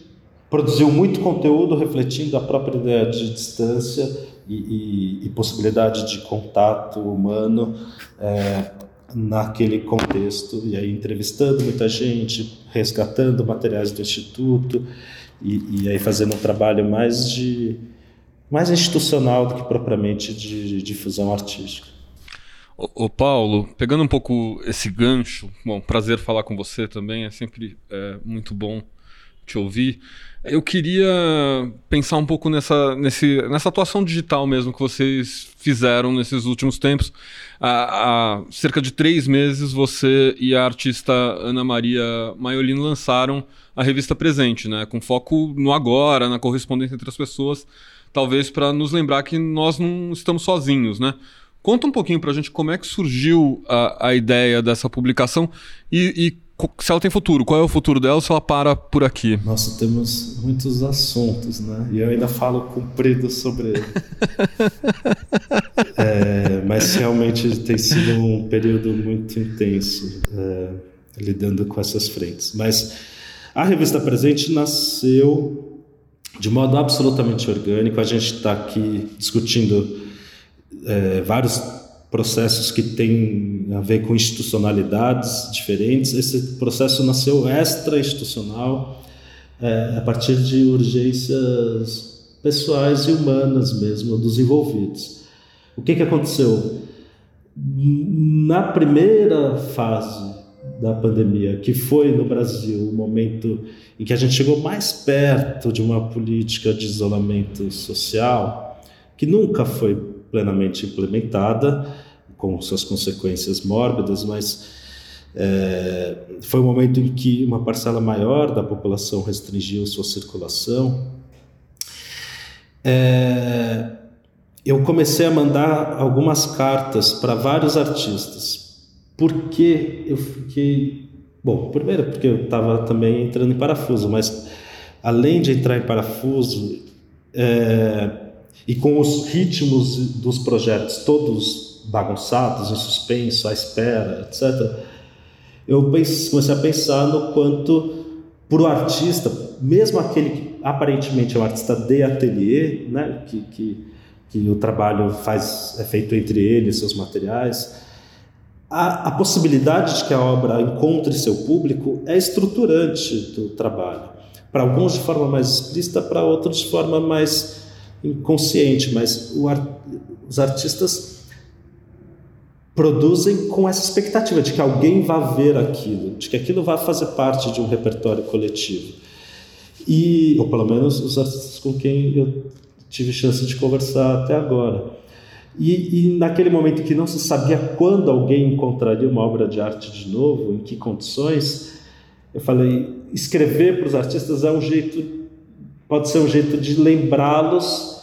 produziu muito conteúdo refletindo a própria ideia de distância e, e, e possibilidade de contato humano é, naquele contexto, e aí entrevistando muita gente, resgatando materiais do Instituto, e, e aí fazendo um trabalho mais de mais institucional do que propriamente de difusão artística. Ô, Paulo, pegando um pouco esse gancho, bom, prazer falar com você também, é sempre é, muito bom te ouvir. Eu queria pensar um pouco nessa, nesse, nessa atuação digital mesmo que vocês fizeram nesses últimos tempos. Há, há cerca de três meses, você e a artista Ana Maria Maiolino lançaram a revista Presente, né? com foco no agora, na correspondência entre as pessoas, talvez para nos lembrar que nós não estamos sozinhos, né? Conta um pouquinho para a gente como é que surgiu a, a ideia dessa publicação e, e, se ela tem futuro. Qual é o futuro dela se ela para por aqui? Nossa, temos muitos assuntos, né? E eu ainda falo comprido sobre ele. <laughs> é, mas realmente tem sido um período muito intenso é, lidando com essas frentes. Mas a revista Presente nasceu de modo absolutamente orgânico. A gente está aqui discutindo é, vários processos que têm a ver com institucionalidades diferentes. Esse processo nasceu extra-institucional é, a partir de urgências pessoais e humanas mesmo dos envolvidos. O que, que aconteceu? Na primeira fase da pandemia, que foi no Brasil o momento em que a gente chegou mais perto de uma política de isolamento social, que nunca foi plenamente implementada, com suas consequências mórbidas, mas é, foi um momento em que uma parcela maior da população restringiu sua circulação. É, eu comecei a mandar algumas cartas para vários artistas, porque eu fiquei. Bom, primeiro, porque eu estava também entrando em parafuso, mas além de entrar em parafuso, é, e com os ritmos dos projetos todos bagunçados, em suspenso, à espera, etc., eu comecei a pensar no quanto, para o artista, mesmo aquele que aparentemente é um artista de ateliê, né, que, que, que o trabalho faz, é feito entre ele e seus materiais, a, a, possibilidade de que a obra encontre seu público é estruturante do trabalho. Para alguns de forma mais explícita, para outros de forma mais inconsciente, mas art, os artistas produzem com essa expectativa de que alguém vá ver aquilo, de que aquilo vá fazer parte de um repertório coletivo. E, ou pelo menos os artistas com quem eu tive chance de conversar até agora. E, e, naquele momento que não se sabia quando alguém encontraria uma obra de arte de novo, em que condições, eu falei: escrever para os artistas é um jeito, pode ser um jeito de lembrá-los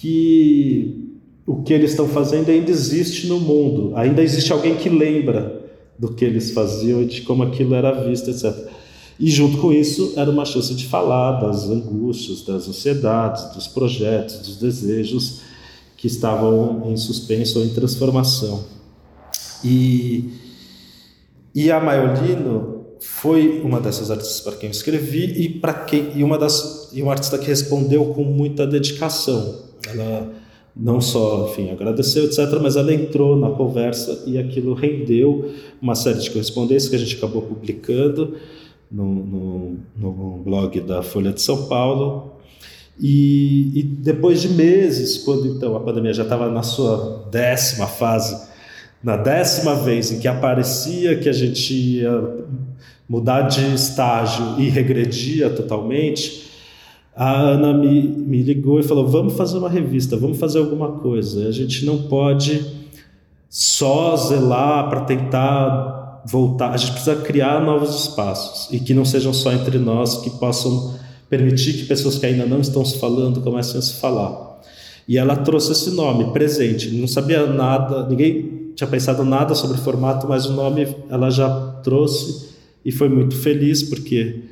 que o que eles estão fazendo ainda existe no mundo, ainda existe alguém que lembra do que eles faziam e de como aquilo era visto, etc. E junto com isso, era uma chance de falar das angústias, das ansiedades, dos projetos, dos desejos que estavam em suspenso ou em transformação. E, e a Maiolino foi uma dessas artistas para quem eu escrevi e para quem e uma das e uma artista que respondeu com muita dedicação. Ela não só, enfim, agradeceu, etc., mas ela entrou na conversa e aquilo rendeu uma série de correspondências que a gente acabou publicando no, no, no blog da Folha de São Paulo. E, e, depois de meses, quando então a pandemia já estava na sua décima fase, na décima vez em que aparecia que a gente ia mudar de estágio e regredia totalmente, a Ana me, me ligou e falou: vamos fazer uma revista, vamos fazer alguma coisa. A gente não pode só zelar para tentar voltar, a gente precisa criar novos espaços e que não sejam só entre nós, que possam permitir que pessoas que ainda não estão se falando comecem a se falar. E ela trouxe esse nome, presente. Não sabia nada, ninguém tinha pensado nada sobre o formato, mas o nome ela já trouxe e foi muito feliz porque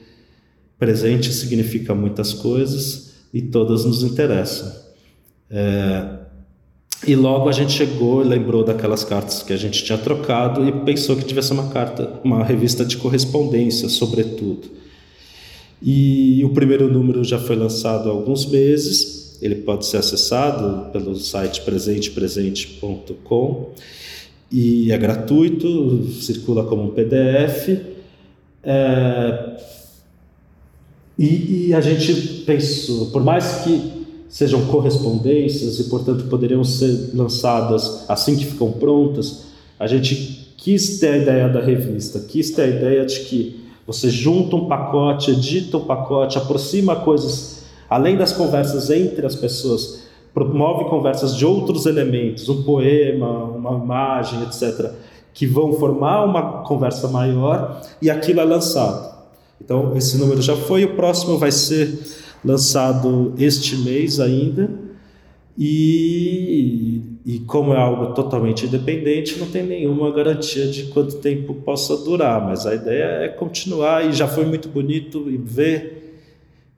Presente significa muitas coisas e todas nos interessam. É, e logo a gente chegou e lembrou daquelas cartas que a gente tinha trocado e pensou que tivesse uma carta, uma revista de correspondência, sobretudo. E o primeiro número já foi lançado há alguns meses. Ele pode ser acessado pelo site presentepresente.com e é gratuito, circula como um PDF. É, e, e, a gente pensou, por mais que sejam correspondências e, portanto, poderiam ser lançadas assim que ficam prontas, a gente quis ter a ideia da revista, quis ter a ideia de que você junta um pacote, edita um pacote, aproxima coisas, além das conversas entre as pessoas, promove conversas de outros elementos, um poema, uma imagem, etc., que vão formar uma conversa maior e aquilo é lançado. Então, esse número já foi, o próximo vai ser lançado este mês ainda. E, e como é algo totalmente independente, não tem nenhuma garantia de quanto tempo possa durar, mas a ideia é continuar e já foi muito bonito ver,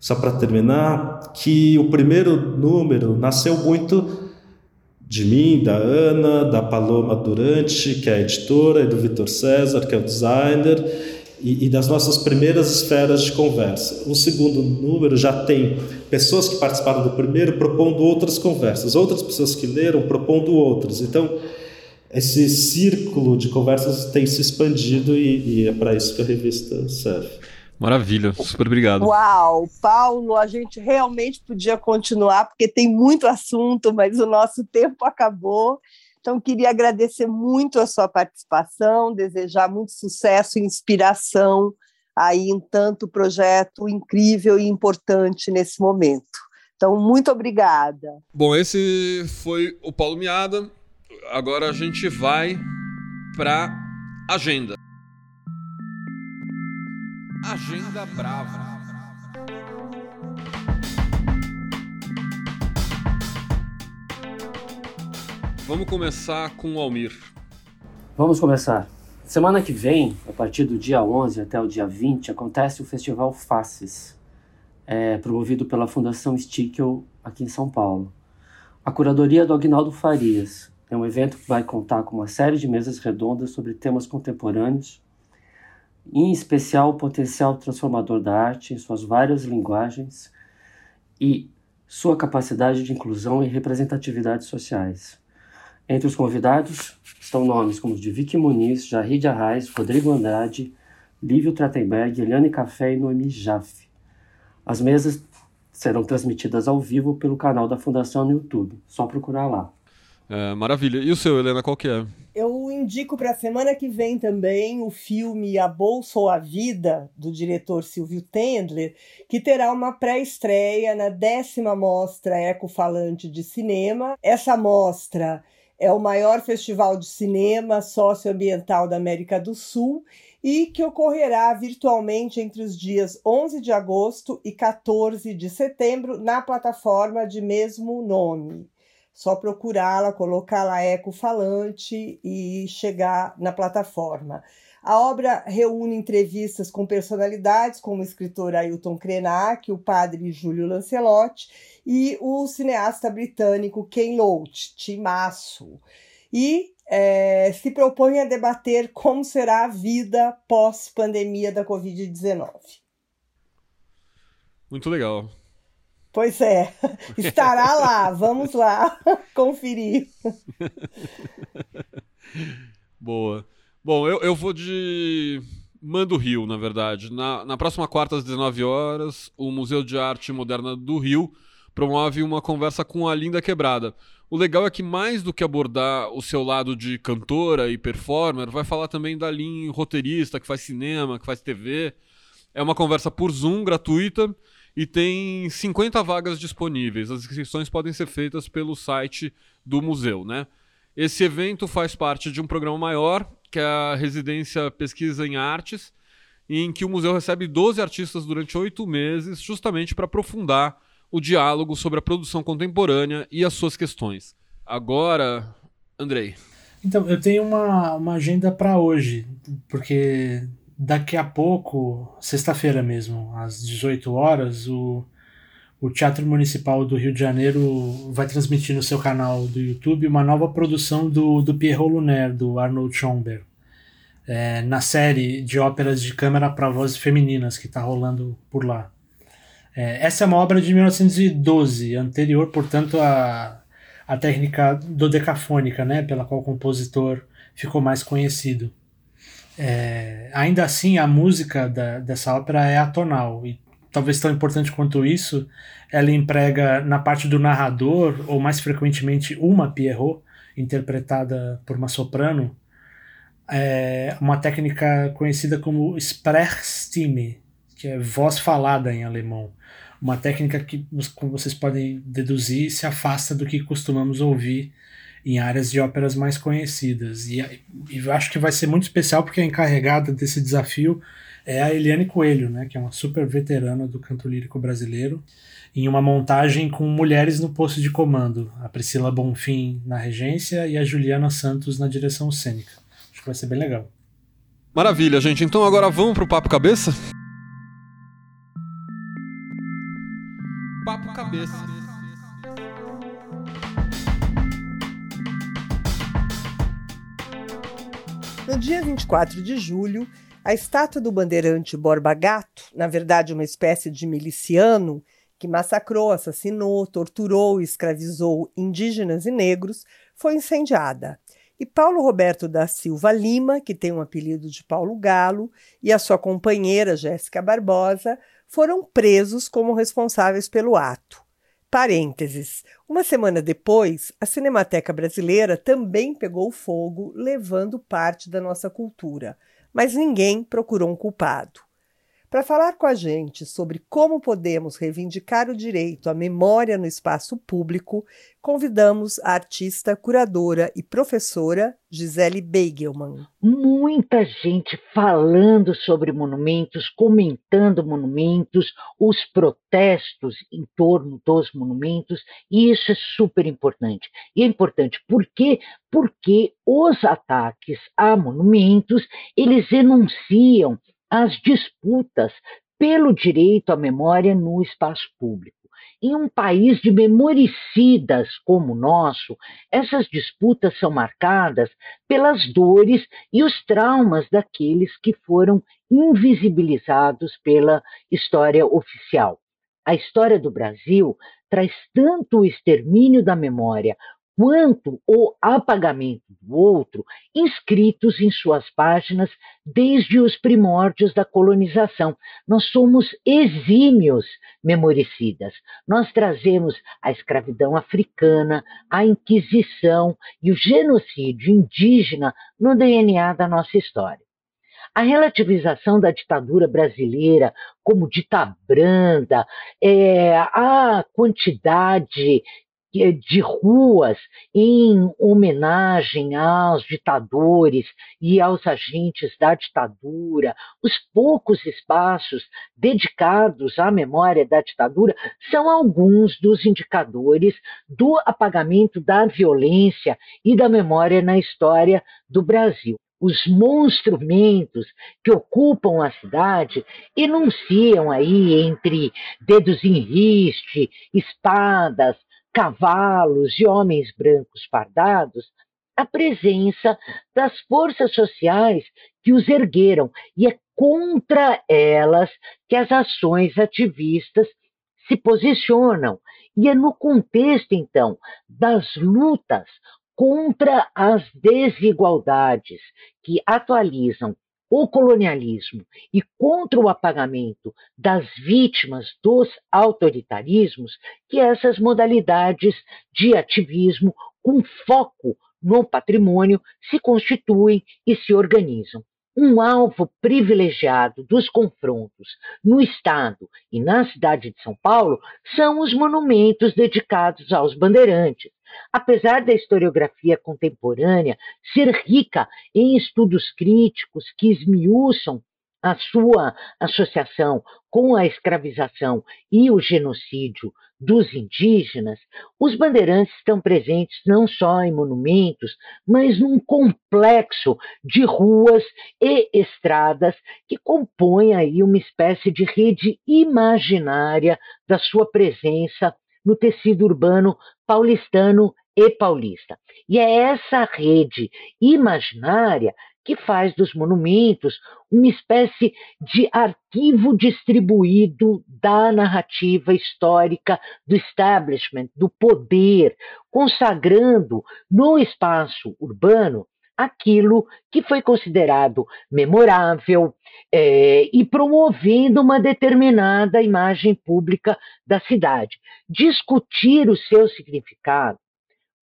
só para terminar, que o primeiro número nasceu muito de mim, da Ana, da Paloma Durante, que é a editora, e do Vitor César, que é o designer, e, e, das nossas primeiras esferas de conversa. O segundo número já tem pessoas que participaram do primeiro propondo outras conversas, outras pessoas que leram propondo outras. Então, esse círculo de conversas tem se expandido e, e é para isso que a revista serve. Maravilha, super obrigado. Uau, Paulo, a gente realmente podia continuar, porque tem muito assunto, mas o nosso tempo acabou. Então, queria agradecer muito a sua participação, desejar muito sucesso e inspiração aí em tanto projeto incrível e importante nesse momento. Então, muito obrigada. Bom, esse foi o Paulo Miada. Agora a gente vai para agenda. Agenda Brava. Vamos começar com o Almir. Vamos começar. Semana que vem, a partir do dia 11 até o dia 20, acontece o Festival Faces, é, promovido pela Fundação Stickel aqui em São Paulo. A curadoria é do Agnaldo Farias. É um evento que vai contar com uma série de mesas redondas sobre temas contemporâneos, em especial o potencial transformador da arte em suas várias linguagens e sua capacidade de inclusão e representatividade sociais. Entre os convidados estão nomes como os de Vicky Muniz, Jarid Arraes, Rodrigo Andrade, Lívio Trattenberg, Eliane Café e Noemi Jaffe. As mesas serão transmitidas ao vivo pelo canal da Fundação no YouTube. Só procurar lá. É, maravilha. E o seu, Helena, qual que é? Eu indico para a semana que vem também o filme A Bolsa ou a Vida, do diretor Silvio Tendler, que terá uma pré-estreia na décima mostra Ecofalante de Cinema. Essa mostra é o maior festival de cinema socioambiental da América do Sul e que ocorrerá virtualmente entre os dias 11 de agosto e 14 de setembro na plataforma de mesmo nome. Só procurá-la, colocar lá Eco Falante e chegar na plataforma. A obra reúne entrevistas com personalidades como o escritor Ailton Krenak, o padre Júlio Lancelotti e o cineasta britânico Ken Loach, Timaço. E é, se propõe a debater como será a vida pós-pandemia da Covid-19. Muito legal. Pois é, <laughs> estará lá, vamos lá <laughs> conferir. Boa. Bom, eu, eu vou de Mando Rio, na verdade. Na, na próxima quarta, às 19 horas, o Museu de Arte Moderna do Rio promove uma conversa com a Linda Quebrada. O legal é que, mais do que abordar o seu lado de cantora e performer, vai falar também da linha roteirista, que faz cinema, que faz TV. É uma conversa por Zoom, gratuita, e tem 50 vagas disponíveis. As inscrições podem ser feitas pelo site do museu, né? Esse evento faz parte de um programa maior que é a Residência Pesquisa em Artes, em que o museu recebe 12 artistas durante oito meses, justamente para aprofundar o diálogo sobre a produção contemporânea e as suas questões. Agora, Andrei. Então, eu tenho uma, uma agenda para hoje, porque daqui a pouco, sexta-feira mesmo, às 18 horas, o, o Teatro Municipal do Rio de Janeiro vai transmitir no seu canal do YouTube uma nova produção do, do Pierrot Lunaire, do Arnold Schoenberg, é, na série de óperas de câmara para vozes femininas que está rolando por lá. É, essa é uma obra de 1912, anterior, portanto, à, técnica dodecafônica, né, pela qual o compositor ficou mais conhecido. É, ainda assim, a música da, dessa ópera é atonal e talvez tão importante quanto isso, ela emprega na parte do narrador, ou mais frequentemente uma Pierrot, interpretada por uma soprano, é uma técnica conhecida como Sprechstimme, que é voz falada em alemão. Uma técnica que, como vocês podem deduzir, se afasta do que costumamos ouvir em áreas de óperas mais conhecidas. E, e acho que vai ser muito especial porque a encarregada desse desafio é a Eliane Coelho, né, que é uma super veterana do canto lírico brasileiro, em uma montagem com mulheres no posto de comando, a Priscila Bonfim na regência e a Juliana Santos na direção cênica. Acho que vai ser bem legal. Maravilha, gente. Então agora vamos pro Papo Cabeça? Papo Cabeça. No dia 24 de julho, a estátua do bandeirante Borba Gato, na verdade uma espécie de miliciano que massacrou, assassinou, torturou e escravizou indígenas e negros, foi incendiada. E Paulo Roberto da Silva Lima, que tem o um apelido de Paulo Galo, e a sua companheira Jéssica Barbosa foram presos como responsáveis pelo ato. Parênteses. Uma semana depois, a Cinemateca Brasileira também pegou fogo, levando parte da nossa cultura mas ninguém procurou um culpado. Para falar com a gente sobre como podemos reivindicar o direito à memória no espaço público, convidamos a artista, curadora e professora Gisele Beigelman. Muita gente falando sobre monumentos, comentando monumentos, os protestos em torno dos monumentos, e isso é super importante. E é importante por quê? Porque os ataques a monumentos, eles enunciam as disputas pelo direito à memória no espaço público. Em um país de memoricidas como o nosso, essas disputas são marcadas pelas dores e os traumas daqueles que foram invisibilizados pela história oficial. A história do Brasil traz tanto o extermínio da memória quanto o apagamento do outro, inscritos em suas páginas desde os primórdios da colonização. Nós somos exímios memoricidas. Nós trazemos a escravidão africana, a Inquisição e o genocídio indígena no DNA da nossa história. A relativização da ditadura brasileira como dita branda, é, a quantidade de ruas em homenagem aos ditadores e aos agentes da ditadura, os poucos espaços dedicados à memória da ditadura são alguns dos indicadores do apagamento da violência e da memória na história do Brasil. os monstrumentos que ocupam a cidade enunciam aí entre dedos em riste, espadas, cavalos e homens brancos fardados a presença das forças sociais que os ergueram e é contra elas que as ações ativistas se posicionam. E é no contexto, então, das lutas contra as desigualdades que atualizam o colonialismo e contra o apagamento das vítimas dos autoritarismos, que essas modalidades de ativismo com foco no patrimônio se constituem e se organizam um alvo privilegiado dos confrontos no Estado e na cidade de São Paulo são os monumentos dedicados aos bandeirantes. Apesar da historiografia contemporânea ser rica em estudos críticos que esmiuçam a sua associação com a escravização e o genocídio dos indígenas, os bandeirantes estão presentes não só em monumentos, mas num complexo de ruas e estradas que compõem aí uma espécie de rede imaginária da sua presença no tecido urbano paulistano e paulista. E é essa rede imaginária que faz dos monumentos uma espécie de arquivo distribuído da narrativa histórica do establishment, do poder, consagrando no espaço urbano aquilo que foi considerado memorável é, e promovendo uma determinada imagem pública da cidade. Discutir o seu significado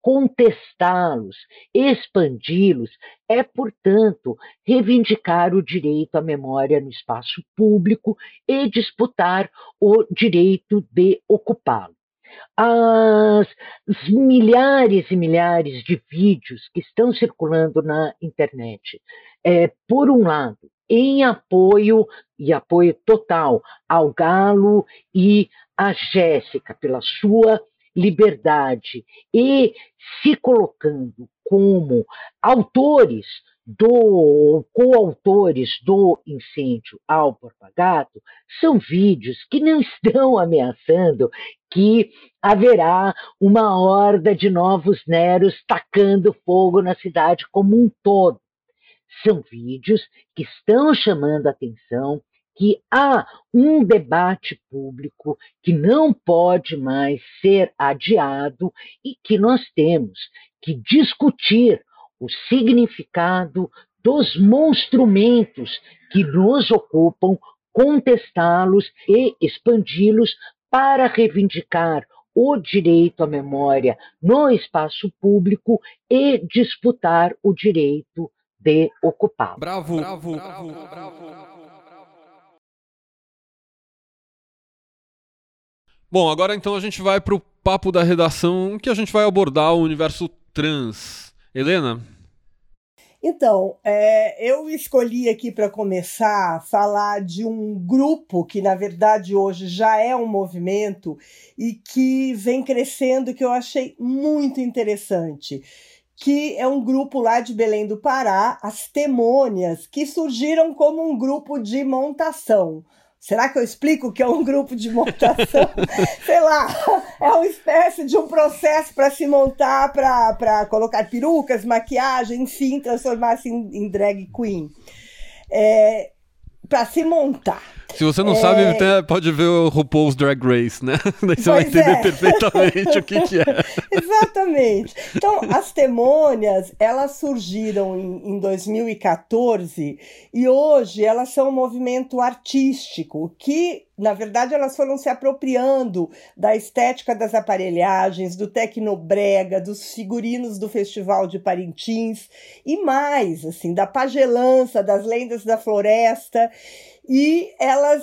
contestá-los, expandi-los, é, portanto, reivindicar o direito à memória no espaço público e disputar o direito de ocupá-lo. As milhares e milhares de vídeos que estão circulando na internet, é, por um lado, em apoio e apoio total ao Galo e à Jéssica pela sua liberdade e se colocando como autores do coautores do incêndio ao Porpagato são vídeos que não estão ameaçando que haverá uma horda de novos Neros tacando fogo na cidade como um todo. São vídeos que estão chamando a atenção que há um debate público que não pode mais ser adiado e que nós temos que discutir o significado dos monstrumentos que nos ocupam, contestá-los e expandi-los para reivindicar o direito à memória no espaço público e disputar o direito de ocupá-lo. Bravo, bravo, bravo, bravo. Bom, agora então a gente vai para o papo da redação, que a gente vai abordar o universo trans. Helena? Então, é, eu escolhi aqui para começar falar de um grupo que, na verdade, hoje já é um movimento e que vem crescendo, que eu achei muito interessante que é um grupo lá de Belém do Pará, as Temônias, que surgiram como um grupo de montação. Será que eu explico o que é um grupo de montação? <laughs> Sei lá, é uma espécie de um processo para se montar, para colocar perucas, maquiagem, enfim, transformar-se em, em drag queen. É, para se montar. Se você não é... sabe, pode ver o RuPaul's Drag Race, né? <laughs> Daí você pois vai entender é. perfeitamente o que, que é. <laughs> Exatamente. Então, as temônias, elas surgiram em, em 2014 e hoje elas são um movimento artístico que na verdade, elas foram se apropriando da estética das aparelhagens, do tecnobrega, dos figurinos do Festival de Parintins e mais, assim, da pagelança, das lendas da floresta e elas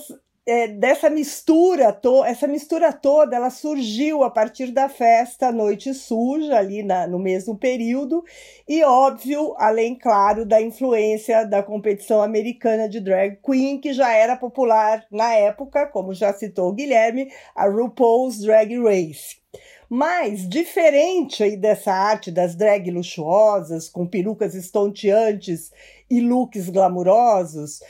é, dessa mistura, to essa mistura toda, ela surgiu a partir da festa Noite Suja, ali na, no mesmo período, e óbvio, além, claro, da influência da competição americana de drag queen, que já era popular na época, como já citou o Guilherme, a RuPaul's Drag Race. Mas, diferente aí dessa arte das drag luxuosas, com perucas estonteantes e looks glamurosos,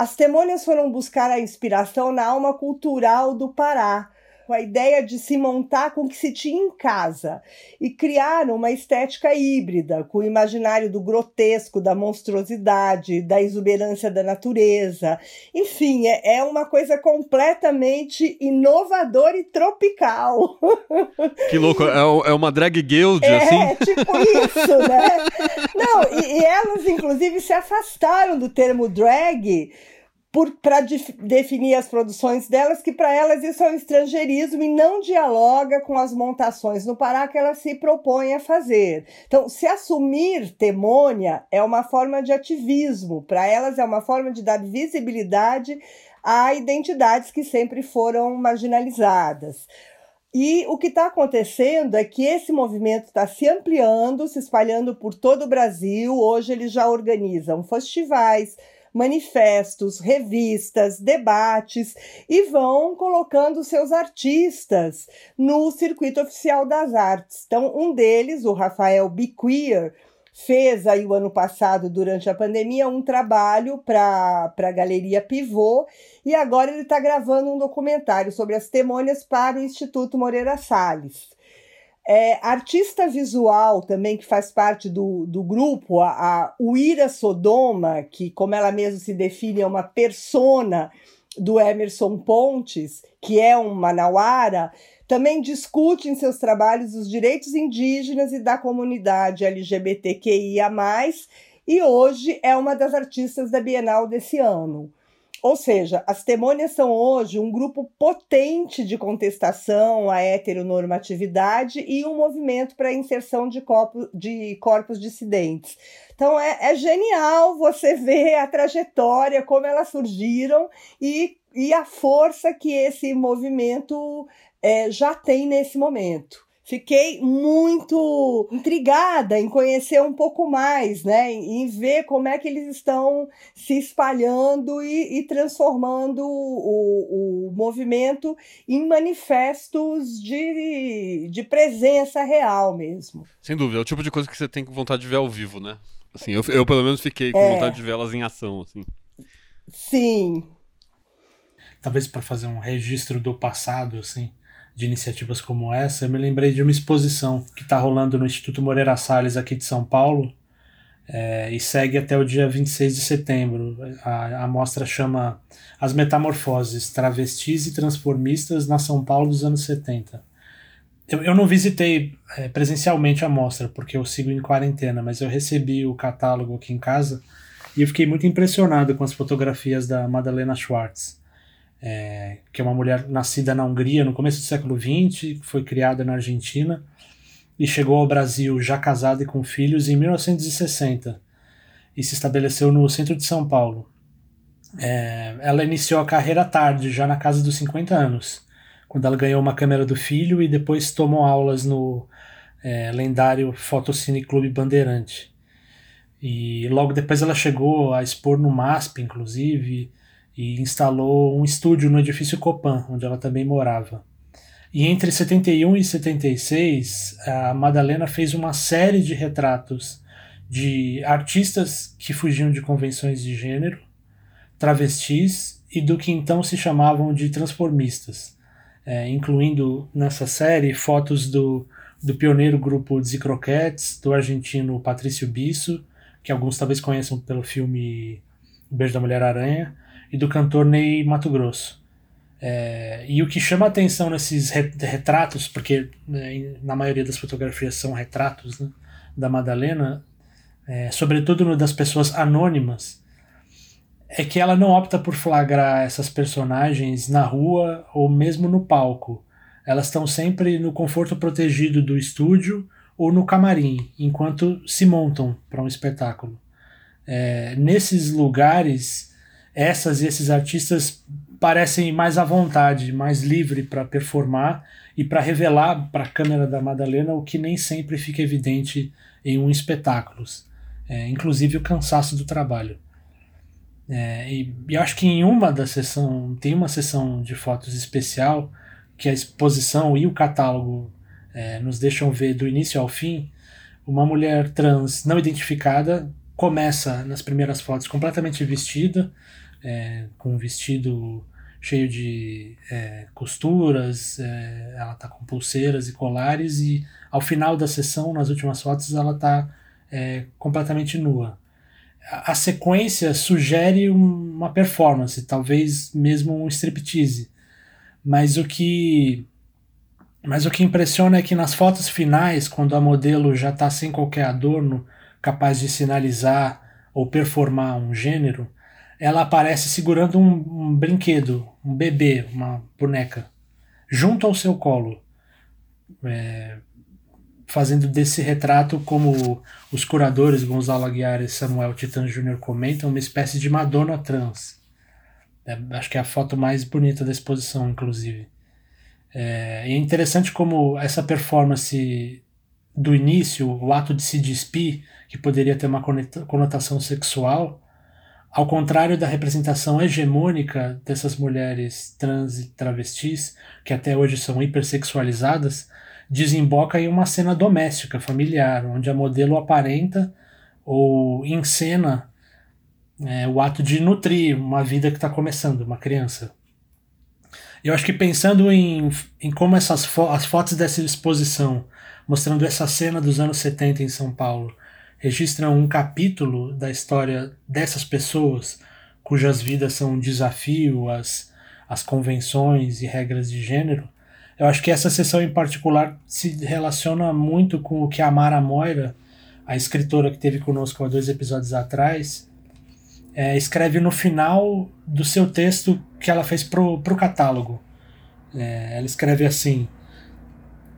as temônias foram buscar a inspiração na alma cultural do Pará, com a ideia de se montar com o que se tinha em casa e criar uma estética híbrida, com o imaginário do grotesco, da monstruosidade, da exuberância da natureza. Enfim, é, é uma coisa completamente inovadora e tropical. <laughs> Que louco, é, é uma drag guild, é, assim? É, tipo isso, né? Não, e, e elas, inclusive, se afastaram do termo drag para definir as produções delas, que para elas isso é um estrangeirismo e não dialoga com as montações no Pará que elas se propõem a fazer. Então, se assumir temônia é uma forma de ativismo, para elas é uma forma de dar visibilidade a identidades que sempre foram marginalizadas. E o que está acontecendo é que esse movimento está se ampliando, se espalhando por todo o Brasil. Hoje eles já organizam festivais, manifestos, revistas, debates e vão colocando seus artistas no circuito oficial das artes. Então, um deles, o Rafael Biqueer, fez aí o ano passado, durante a pandemia, um trabalho para a Galeria Pivô e agora ele está gravando um documentário sobre as temônias para o Instituto Moreira Salles. É, artista visual também, que faz parte do, do grupo, a, a Uira Sodoma, que, como ela mesma se define, é uma persona do Emerson Pontes, que é um manauara, também discute em seus trabalhos os direitos indígenas e da comunidade LGBTQIA, e hoje é uma das artistas da Bienal desse ano. Ou seja, as temônias são hoje um grupo potente de contestação à heteronormatividade e um movimento para a inserção de, corpo, de corpos dissidentes. Então é, é, genial você ver a trajetória, como elas surgiram e, e a força que esse movimento é, já tem nesse momento fiquei muito intrigada em conhecer um pouco mais, né? Em ver como é que eles estão se espalhando e, e transformando o, o, movimento em manifestos de, de presença real mesmo. Sem dúvida, é o tipo de coisa que você tem vontade de ver ao vivo, né? Assim, eu, eu pelo menos fiquei com é. vontade de vê-las em ação, assim. Sim. Talvez para fazer um registro do passado, assim de iniciativas como essa, eu me lembrei de uma exposição que está rolando no Instituto Moreira Salles aqui de São Paulo é, e segue até o dia 26 de setembro. A, a mostra chama As Metamorfoses, Travestis e Transformistas na São Paulo dos anos 70. Eu, eu não visitei é, presencialmente a mostra, porque eu sigo em quarentena, mas eu recebi o catálogo aqui em casa e eu fiquei muito impressionado com as fotografias da Madalena Schwartz é, que é uma mulher nascida na Hungria no começo do século XX, foi criada na Argentina e chegou ao Brasil já casada e com filhos em 1960 e se estabeleceu no centro de São Paulo. É, ela iniciou a carreira tarde, já na casa dos 50 anos, quando ela ganhou uma câmera do filho e depois tomou aulas no é, lendário Fotocine Clube Bandeirante. E logo depois ela chegou a expor no MASP, inclusive, e instalou um estúdio no edifício Copan, onde ela também morava. E entre 71 e 76, a Madalena fez uma série de retratos de artistas que fugiam de convenções de gênero, travestis e do que então se chamavam de transformistas, é, incluindo nessa série fotos do, do pioneiro grupo Zicroquettes, do argentino Patrício Bisso, que alguns talvez conheçam pelo filme Beijo da Mulher-Aranha, e do cantor Ney Mato Grosso. É, e o que chama atenção nesses retratos, porque né, na maioria das fotografias são retratos né, da Madalena, é, sobretudo no das pessoas anônimas, é que ela não opta por flagrar essas personagens na rua ou mesmo no palco. Elas estão sempre no conforto protegido do estúdio ou no camarim, enquanto se montam para um espetáculo. É, nesses lugares essas e esses artistas parecem mais à vontade, mais livre para performar e para revelar para a câmera da Madalena o que nem sempre fica evidente em um espetáculo, é, inclusive o cansaço do trabalho. É, e, e acho que em uma da sessão tem uma sessão de fotos especial que a exposição e o catálogo é, nos deixam ver do início ao fim uma mulher trans não identificada começa nas primeiras fotos completamente vestida, é, com um vestido cheio de é, costuras, é, ela está com pulseiras e colares, e ao final da sessão, nas últimas fotos, ela está é, completamente nua. A, sequência sugere um, uma performance, talvez mesmo um striptease, mas o que mas o que impressiona é que nas fotos finais, quando a modelo já está sem qualquer adorno, capaz de sinalizar ou performar um gênero, ela aparece segurando um, um brinquedo, um bebê, uma boneca, junto ao seu colo. É, fazendo desse retrato, como os curadores Gonzalo Aguiar e Samuel Titan Jr. comentam, uma espécie de Madonna trans. É, acho que é a foto mais bonita da exposição, inclusive. É, é interessante como essa performance do início, o ato de se despir, que poderia ter uma conotação sexual, ao contrário da representação hegemônica dessas mulheres trans e travestis, que até hoje são hipersexualizadas, desemboca em uma cena doméstica, familiar, onde a modelo aparenta ou encena é, o ato de nutrir uma vida que está começando, uma criança. Eu acho que pensando em, em como essas fo as fotos dessa exposição, mostrando essa cena dos anos 70 em São Paulo, registram um capítulo da história dessas pessoas cujas vidas são um desafio às, às convenções e regras de gênero, eu acho que essa sessão em particular se relaciona muito com o que a Mara Moira, a escritora que teve conosco há dois episódios atrás, é, escreve no final do seu texto que ela fez pro, pro catálogo. É, ela escreve assim: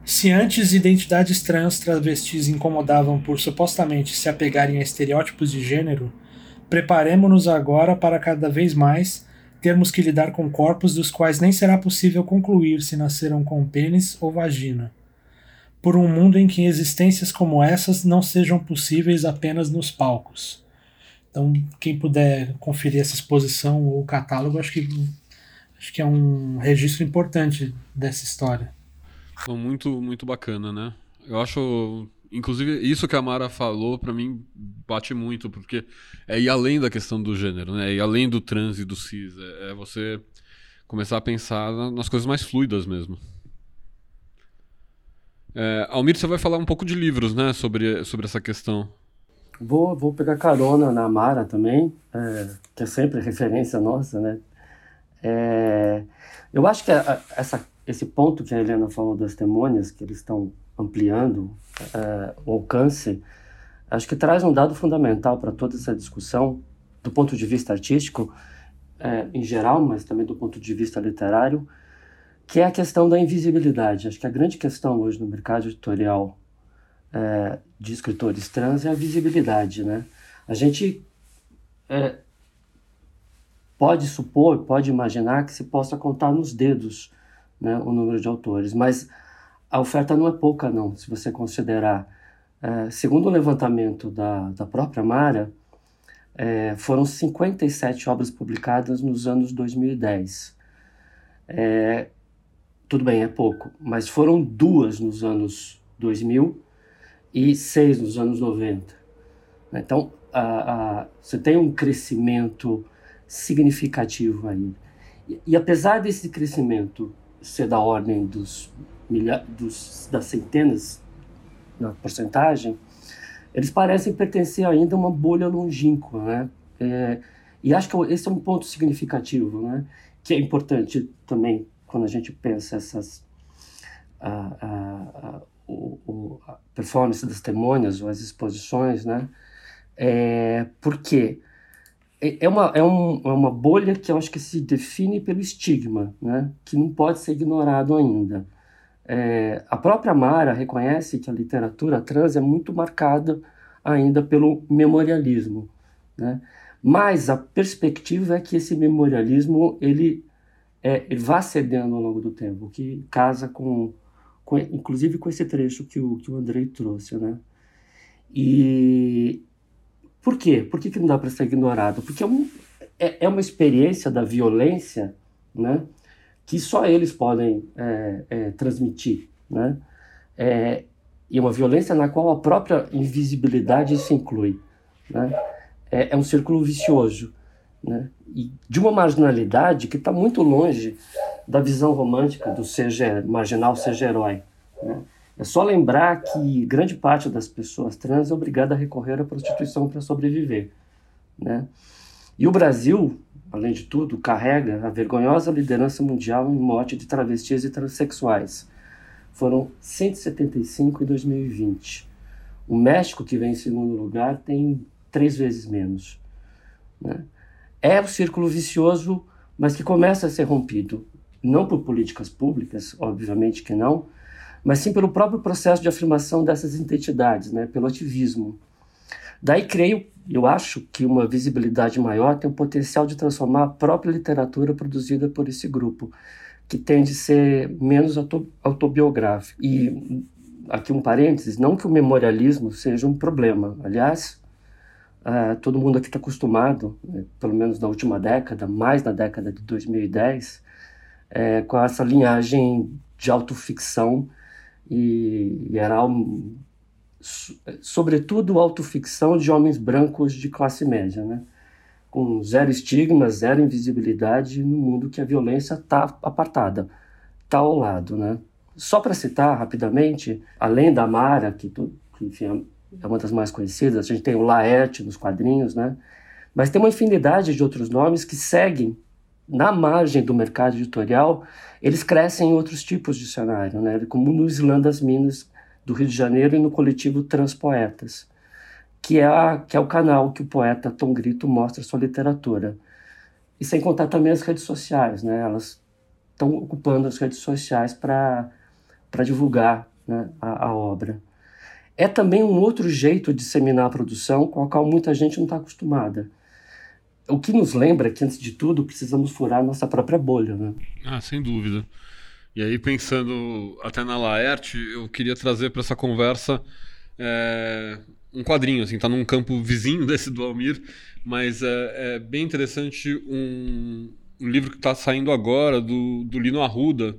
Se antes identidades trans travestis incomodavam por supostamente se apegarem a estereótipos de gênero, preparemos-nos agora para cada vez mais termos que lidar com corpos dos quais nem será possível concluir se nasceram com pênis ou vagina. Por um mundo em que existências como essas não sejam possíveis apenas nos palcos. Então, quem puder conferir essa exposição ou catálogo, acho que, acho que é um registro importante dessa história. Muito, muito bacana, né? Eu acho, inclusive, isso que a Mara falou, para mim, bate muito, porque é ir além da questão do gênero, né? É ir além do trans e do cis. É, é você começar a pensar nas coisas mais fluidas mesmo. É, Almir, você vai falar um pouco de livros, né, sobre, sobre essa questão. Vou, vou pegar carona na Mara também, é, que é sempre referência nossa, né? É, eu acho que a, essa, esse ponto que a Helena falou das testemunhas, que eles estão ampliando é, o alcance, acho que traz um dado fundamental para toda essa discussão, do ponto de vista artístico, é, em geral, mas também do ponto de vista literário, que é a questão da invisibilidade. Acho que a grande questão hoje no mercado editorial é, de escritores trans é a visibilidade, né? A gente é, pode supor, pode imaginar que se possa contar nos dedos né, o número de autores, mas a oferta não é pouca não, se você considerar. É, segundo o levantamento da, da própria Mara, é, foram 57 obras publicadas nos anos 2010. É, tudo bem, é pouco, mas foram duas nos anos 2000 e 6 nos anos 90. Então, a, a, você tem um crescimento significativo aí. E, e, apesar desse crescimento ser da ordem dos, milha, dos das centenas na porcentagem, eles parecem pertencer ainda a uma bolha longínqua, né? É, e acho que esse é um ponto significativo, né? Que é importante também quando a gente pensa essas a, o, o, a performance das testemunhas ou as exposições, né? É, porque é, é uma, é, um, é uma bolha que eu acho que se define pelo estigma, né? Que não pode ser ignorado ainda. É, a própria Mara reconhece que a literatura trans é muito marcada ainda pelo memorialismo, né? Mas a perspectiva é que esse memorialismo ele, é, ele vá cedendo ao longo do tempo, que casa com com, inclusive com esse trecho que o, que o Andrei trouxe, né? E por quê? Por que, que não dá para ser ignorado? Porque é, um, é, é, uma experiência da violência, né? Que só eles podem é, é, transmitir, né? É, e uma violência na qual a própria invisibilidade se inclui. né? é, é um círculo vicioso. Né? E de uma marginalidade que está muito longe da visão romântica do seja marginal seja herói. Né? É só lembrar que grande parte das pessoas trans é obrigada a recorrer à prostituição para sobreviver. Né? E o Brasil, além de tudo, carrega a vergonhosa liderança mundial em morte de travestis e transexuais. Foram 175 em 2020. O México, que vem em segundo lugar, tem três vezes menos. Né? É o círculo vicioso, mas que começa a ser rompido. Não por políticas públicas, obviamente que não, mas sim pelo próprio processo de afirmação dessas identidades, né? pelo ativismo. Daí creio, eu acho que uma visibilidade maior tem o potencial de transformar a própria literatura produzida por esse grupo, que tende a ser menos autobiográfico. E aqui um parênteses, não que o memorialismo seja um problema. Aliás, uh, todo mundo aqui está acostumado, né, pelo menos na última década, mais na década de 2010, é, com essa linhagem de autoficção e, e era um, sobretudo autoficção de homens brancos de classe média, né? com zero estigma, zero invisibilidade no mundo que a violência está apartada, está ao lado. Né? Só para citar rapidamente, além da Mara, que, que enfim, é uma das mais conhecidas, a gente tem o Laerte nos quadrinhos, né? mas tem uma infinidade de outros nomes que seguem na margem do mercado editorial, eles crescem em outros tipos de cenário, né? como no Islã das Minas do Rio de Janeiro e no coletivo Transpoetas, que é, a, que é o canal que o poeta Tom Grito mostra sua literatura. E sem contar também as redes sociais, né? elas estão ocupando as redes sociais para divulgar né, a, a obra. É também um outro jeito de disseminar a produção com a qual muita gente não está acostumada o que nos lembra que, antes de tudo, precisamos furar nossa própria bolha, né? Ah, sem dúvida. E aí, pensando até na Laerte, eu queria trazer para essa conversa é, um quadrinho, assim, tá num campo vizinho <laughs> desse do Almir, mas é, é bem interessante um, um livro que está saindo agora do, do Lino Arruda,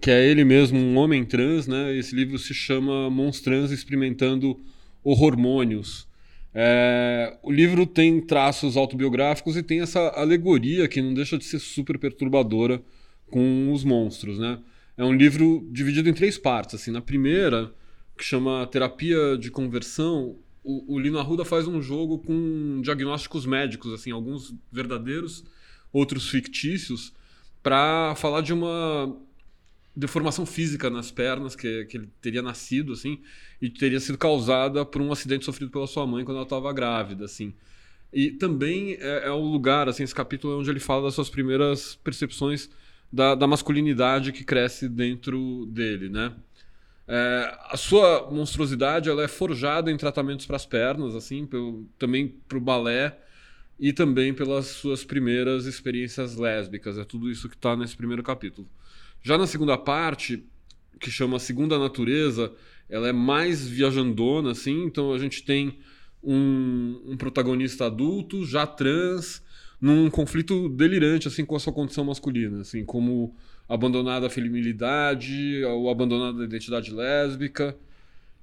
que é ele mesmo, um homem trans, né? Esse livro se chama Monstrans Experimentando Hormônios. É, o livro tem traços autobiográficos e tem essa alegoria que não deixa de ser super perturbadora com os monstros, né? É um livro dividido em três partes. Assim, na primeira, que chama Terapia de Conversão, o, o Lino Arruda faz um jogo com diagnósticos médicos, assim, alguns verdadeiros, outros fictícios, para falar de uma deformação física nas pernas que, que ele teria nascido assim e teria sido causada por um acidente sofrido pela sua mãe quando ela estava grávida assim. E também é, é o lugar assim esse capítulo é onde ele fala das suas primeiras percepções da, da masculinidade que cresce dentro dele né? É, a sua monstruosidade ela é forjada em tratamentos para as pernas assim pelo, também para o balé e também pelas suas primeiras experiências lésbicas. É tudo isso que está nesse primeiro capítulo já na segunda parte, que chama Segunda Natureza, ela é mais viajandona, assim, então a gente tem um, um protagonista adulto, já trans, num conflito delirante, assim, com a sua condição masculina, assim, como abandonada a feminilidade, ou abandonada a identidade lésbica.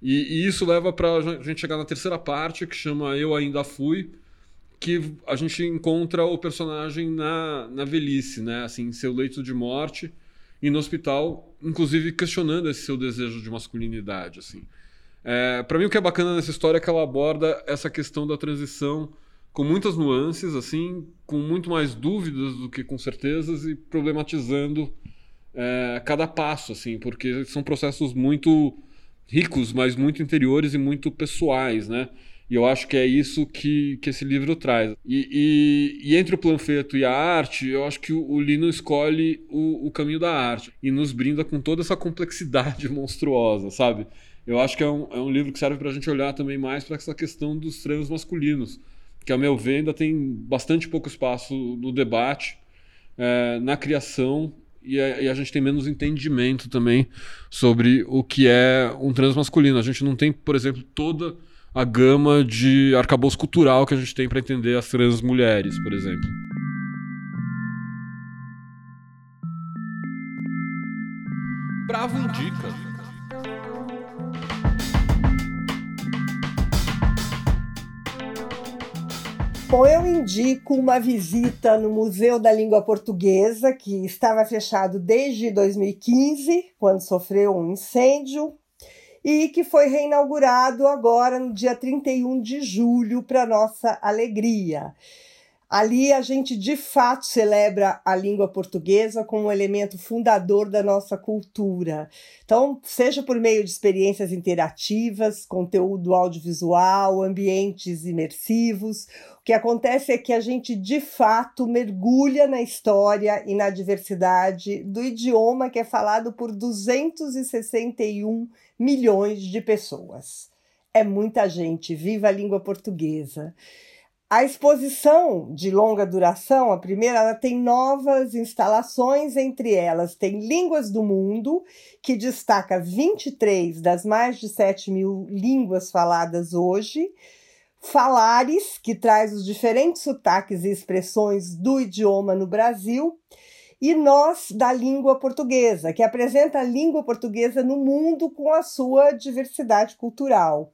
E, e isso leva para a gente chegar na terceira parte, que chama Eu Ainda Fui, que a gente encontra o personagem na, na velhice, né? Assim, seu leito de morte e no hospital, inclusive questionando esse seu desejo de masculinidade, assim. É, para mim o que é bacana nessa história é que ela aborda essa questão da transição com muitas nuances, assim, com muito mais dúvidas do que com certezas e problematizando é, cada passo, assim, porque são processos muito ricos, mas muito interiores e muito pessoais, né? E eu acho que é isso que, que esse livro traz. E, e, e entre o planfeto e a arte, eu acho que o, o Lino escolhe o, o, caminho da arte e nos brinda com toda essa complexidade <laughs> monstruosa, sabe? Eu acho que é um, é um livro que serve para a gente olhar também mais para essa questão dos trans masculinos, que, a meu ver, ainda tem bastante pouco espaço no debate, é, na criação e a, e a, gente tem menos entendimento também sobre o que é um trans masculino. A gente não tem, por exemplo, toda a gama de arcabouço cultural que a gente tem para entender as trans mulheres, por exemplo. Bravo indica. Bom, eu indico uma visita no Museu da Língua Portuguesa, que estava fechado desde 2015, quando sofreu um incêndio, e que foi reinaugurado agora no dia 31 de julho, para nossa alegria. Ali a gente de fato celebra a língua portuguesa como um elemento fundador da nossa cultura. Então, seja por meio de experiências interativas, conteúdo audiovisual, ambientes imersivos, o que acontece é que a gente de fato mergulha na história e na diversidade do idioma que é falado por 261 milhões de pessoas. É muita gente, viva a língua portuguesa. A exposição de longa duração, a primeira, ela tem novas instalações, entre elas tem Línguas do Mundo, que destaca 23 das mais de 7 mil línguas faladas hoje, Falares, que traz os diferentes sotaques e expressões do idioma no Brasil, e Nós da Língua Portuguesa, que apresenta a língua portuguesa no mundo com a sua diversidade cultural.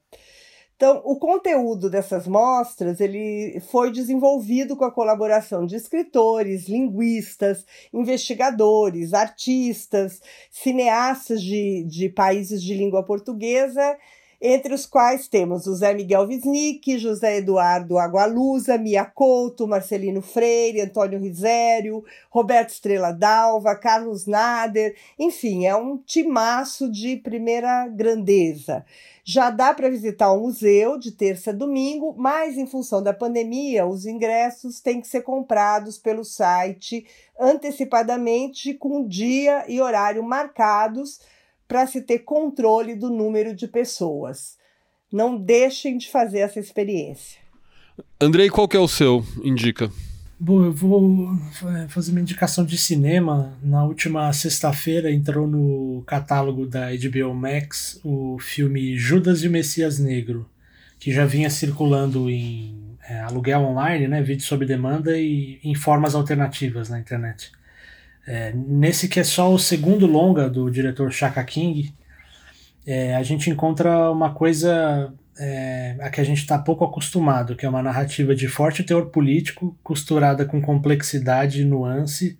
Então, o conteúdo dessas mostras ele foi desenvolvido com a colaboração de escritores, linguistas, investigadores, artistas, cineastas de, de países de língua portuguesa entre os quais temos o Zé Miguel Wisnik, José Eduardo Agualusa, Mia Couto, Marcelino Freire, Antônio Risério, Roberto Estrela Dalva, Carlos Nader, enfim, é um timaço de primeira grandeza. Já dá para visitar o museu de terça a domingo, mas em função da pandemia, os ingressos têm que ser comprados pelo site antecipadamente, com dia e horário marcados para se ter controle do número de pessoas. Não deixem de fazer essa experiência. Andrei, qual que é o seu? Indica. Bom, eu vou é, fazer uma indicação de cinema. Na última sexta-feira entrou no catálogo da HBO Max o filme Judas e o Messias Negro, que já vinha circulando em é, aluguel online, né, vídeo sob demanda e em formas alternativas na internet. É, nesse que é só o segundo longa do diretor Shaka King, é, a gente encontra uma coisa é, a que a gente está pouco acostumado, que é uma narrativa de forte teor político, costurada com complexidade e nuance,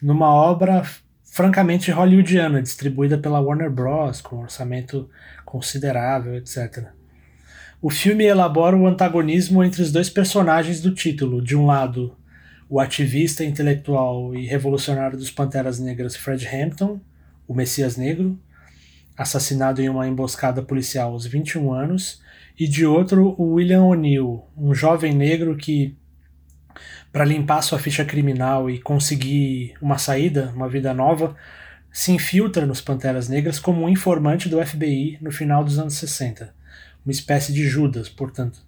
numa obra francamente hollywoodiana, distribuída pela Warner Bros., com orçamento considerável, etc. O filme elabora o antagonismo entre os dois personagens do título. De um lado, o ativista intelectual e revolucionário dos Panteras Negras Fred Hampton, o Messias Negro, assassinado em uma emboscada policial aos 21 anos, e de outro o William O'Neill, um jovem negro que, para limpar sua ficha criminal e conseguir uma saída, uma vida nova, se infiltra nos Panteras Negras como um informante do FBI no final dos anos 60, uma espécie de Judas, portanto.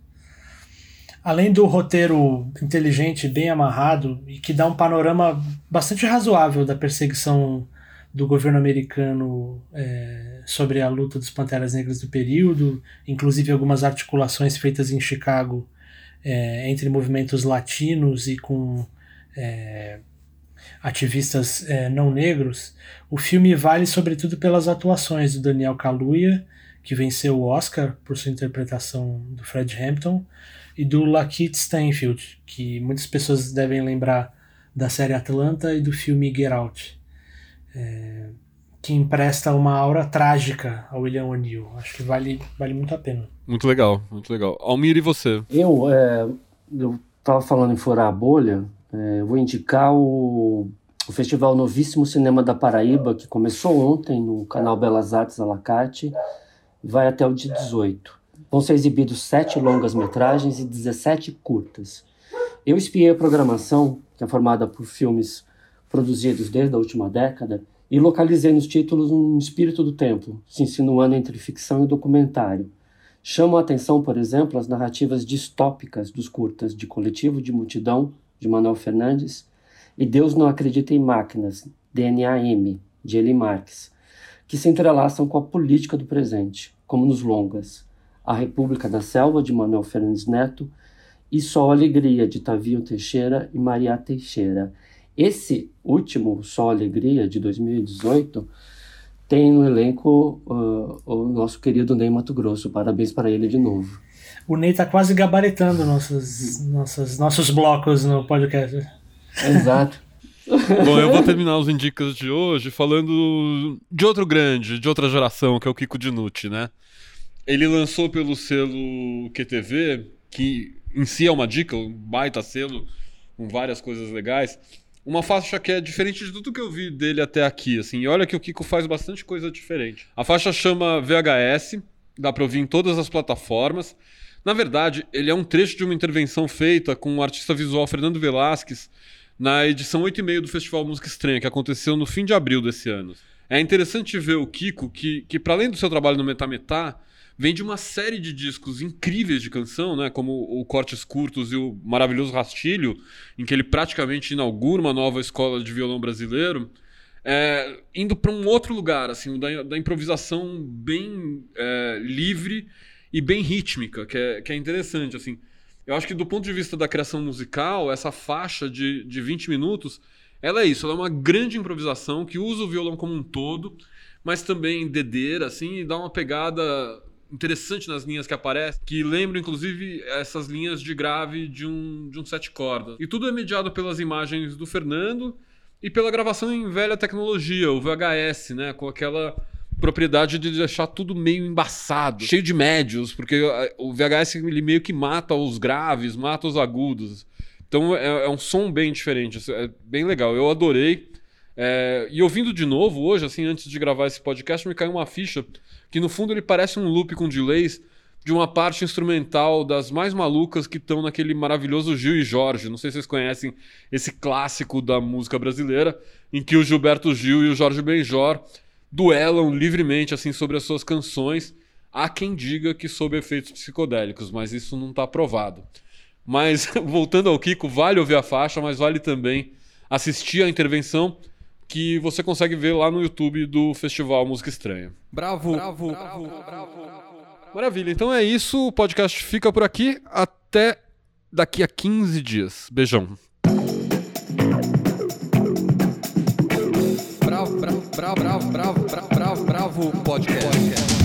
Além do roteiro inteligente, bem amarrado e que dá um panorama bastante razoável da perseguição do governo americano é, sobre a luta dos Panteras Negras do período, inclusive algumas articulações feitas em Chicago é, entre movimentos latinos e com é, ativistas é, não negros, o filme vale sobretudo pelas atuações do Daniel Kaluuya, que venceu o Oscar por sua interpretação do Fred Hampton, e do Lakeith Stanfield, que muitas pessoas devem lembrar da série Atlanta e do filme Get Out, é, que empresta uma aura trágica ao William O'Neill. Acho que vale, vale muito a pena. Muito legal, muito legal. Almir, e você? Eu, é, eu tava falando em furar a bolha, é, eu vou indicar o, o Festival Novíssimo Cinema da Paraíba, que começou ontem no canal Belas Artes Alacate, vai até o dia 18. Vão ser exibidos sete longas-metragens e 17 curtas. Eu espiei a programação, que é formada por filmes produzidos desde a última década, e localizei nos títulos um espírito do tempo, se insinuando entre ficção e documentário. Chamam a atenção, por exemplo, as narrativas distópicas dos curtas de Coletivo de Multidão, de Manuel Fernandes, e Deus Não Acredita em Máquinas, DNA M, de Eli Marx, que se entrelaçam com a política do presente, como nos longas. A República da Selva, de Manuel Fernandes Neto, e Só Alegria, de Tavio Teixeira e Maria Teixeira. Esse último, Só Alegria, de 2018, tem no elenco uh, o nosso querido Ney Mato Grosso. Parabéns para ele de novo. O Ney tá quase gabaritando nossos, nossos, nossos blocos no podcast. Exato. <laughs> Bom, eu vou terminar os indicas de hoje falando de outro grande, de outra geração, que é o Kiko Dinucci, né? Ele lançou pelo selo QTV, que em si é uma dica, um baita selo, com várias coisas legais. Uma faixa que é diferente de tudo que eu vi dele até aqui, assim. E olha que o Kiko faz bastante coisa diferente. A faixa chama VHS, dá pra ouvir em todas as plataformas. Na verdade, ele é um trecho de uma intervenção feita com o artista visual Fernando Velasquez na edição 8 e meio do Festival Música Estranha, que aconteceu no fim de abril desse ano. É interessante ver o Kiko, que, que para além do seu trabalho no Metametá, vem de uma série de discos incríveis de canção, né, como o Cortes Curtos e o maravilhoso Rastilho, em que ele praticamente inaugura uma nova escola de violão brasileiro, é, indo para um outro lugar, assim, da, da improvisação bem é, livre e bem rítmica, que é, que é interessante, assim. Eu acho que do ponto de vista da criação musical, essa faixa de, de 20 minutos, ela é isso, ela é uma grande improvisação que usa o violão como um todo, mas também dedeira, assim, e dá uma pegada interessante nas linhas que aparecem, que lembram inclusive essas linhas de grave de um, de um sete cordas. E tudo é mediado pelas imagens do Fernando e pela gravação em velha tecnologia, o VHS, né, com aquela propriedade de deixar tudo meio embaçado, cheio de médios, porque o VHS ele meio que mata os graves, mata os agudos. Então é, é um som bem diferente, é bem legal. Eu adorei. É, e ouvindo de novo hoje, assim, antes de gravar esse podcast, me caiu uma ficha que no fundo ele parece um loop com delays de uma parte instrumental das mais malucas que estão naquele maravilhoso Gil e Jorge. Não sei se vocês conhecem esse clássico da música brasileira, em que o Gilberto Gil e o Jorge Benjor duelam livremente assim sobre as suas canções. Há quem diga que sob efeitos psicodélicos, mas isso não está provado. Mas <laughs> voltando ao Kiko, vale ouvir a faixa, mas vale também assistir a intervenção que você consegue ver lá no YouTube do Festival Música Estranha. Bravo, bravo, bravo, bravo. Maravilha, então é isso. O podcast fica por aqui. Até daqui a 15 dias. Beijão. Bravo, bravo, bravo, bravo, bravo, bravo, bravo, bravo podcast.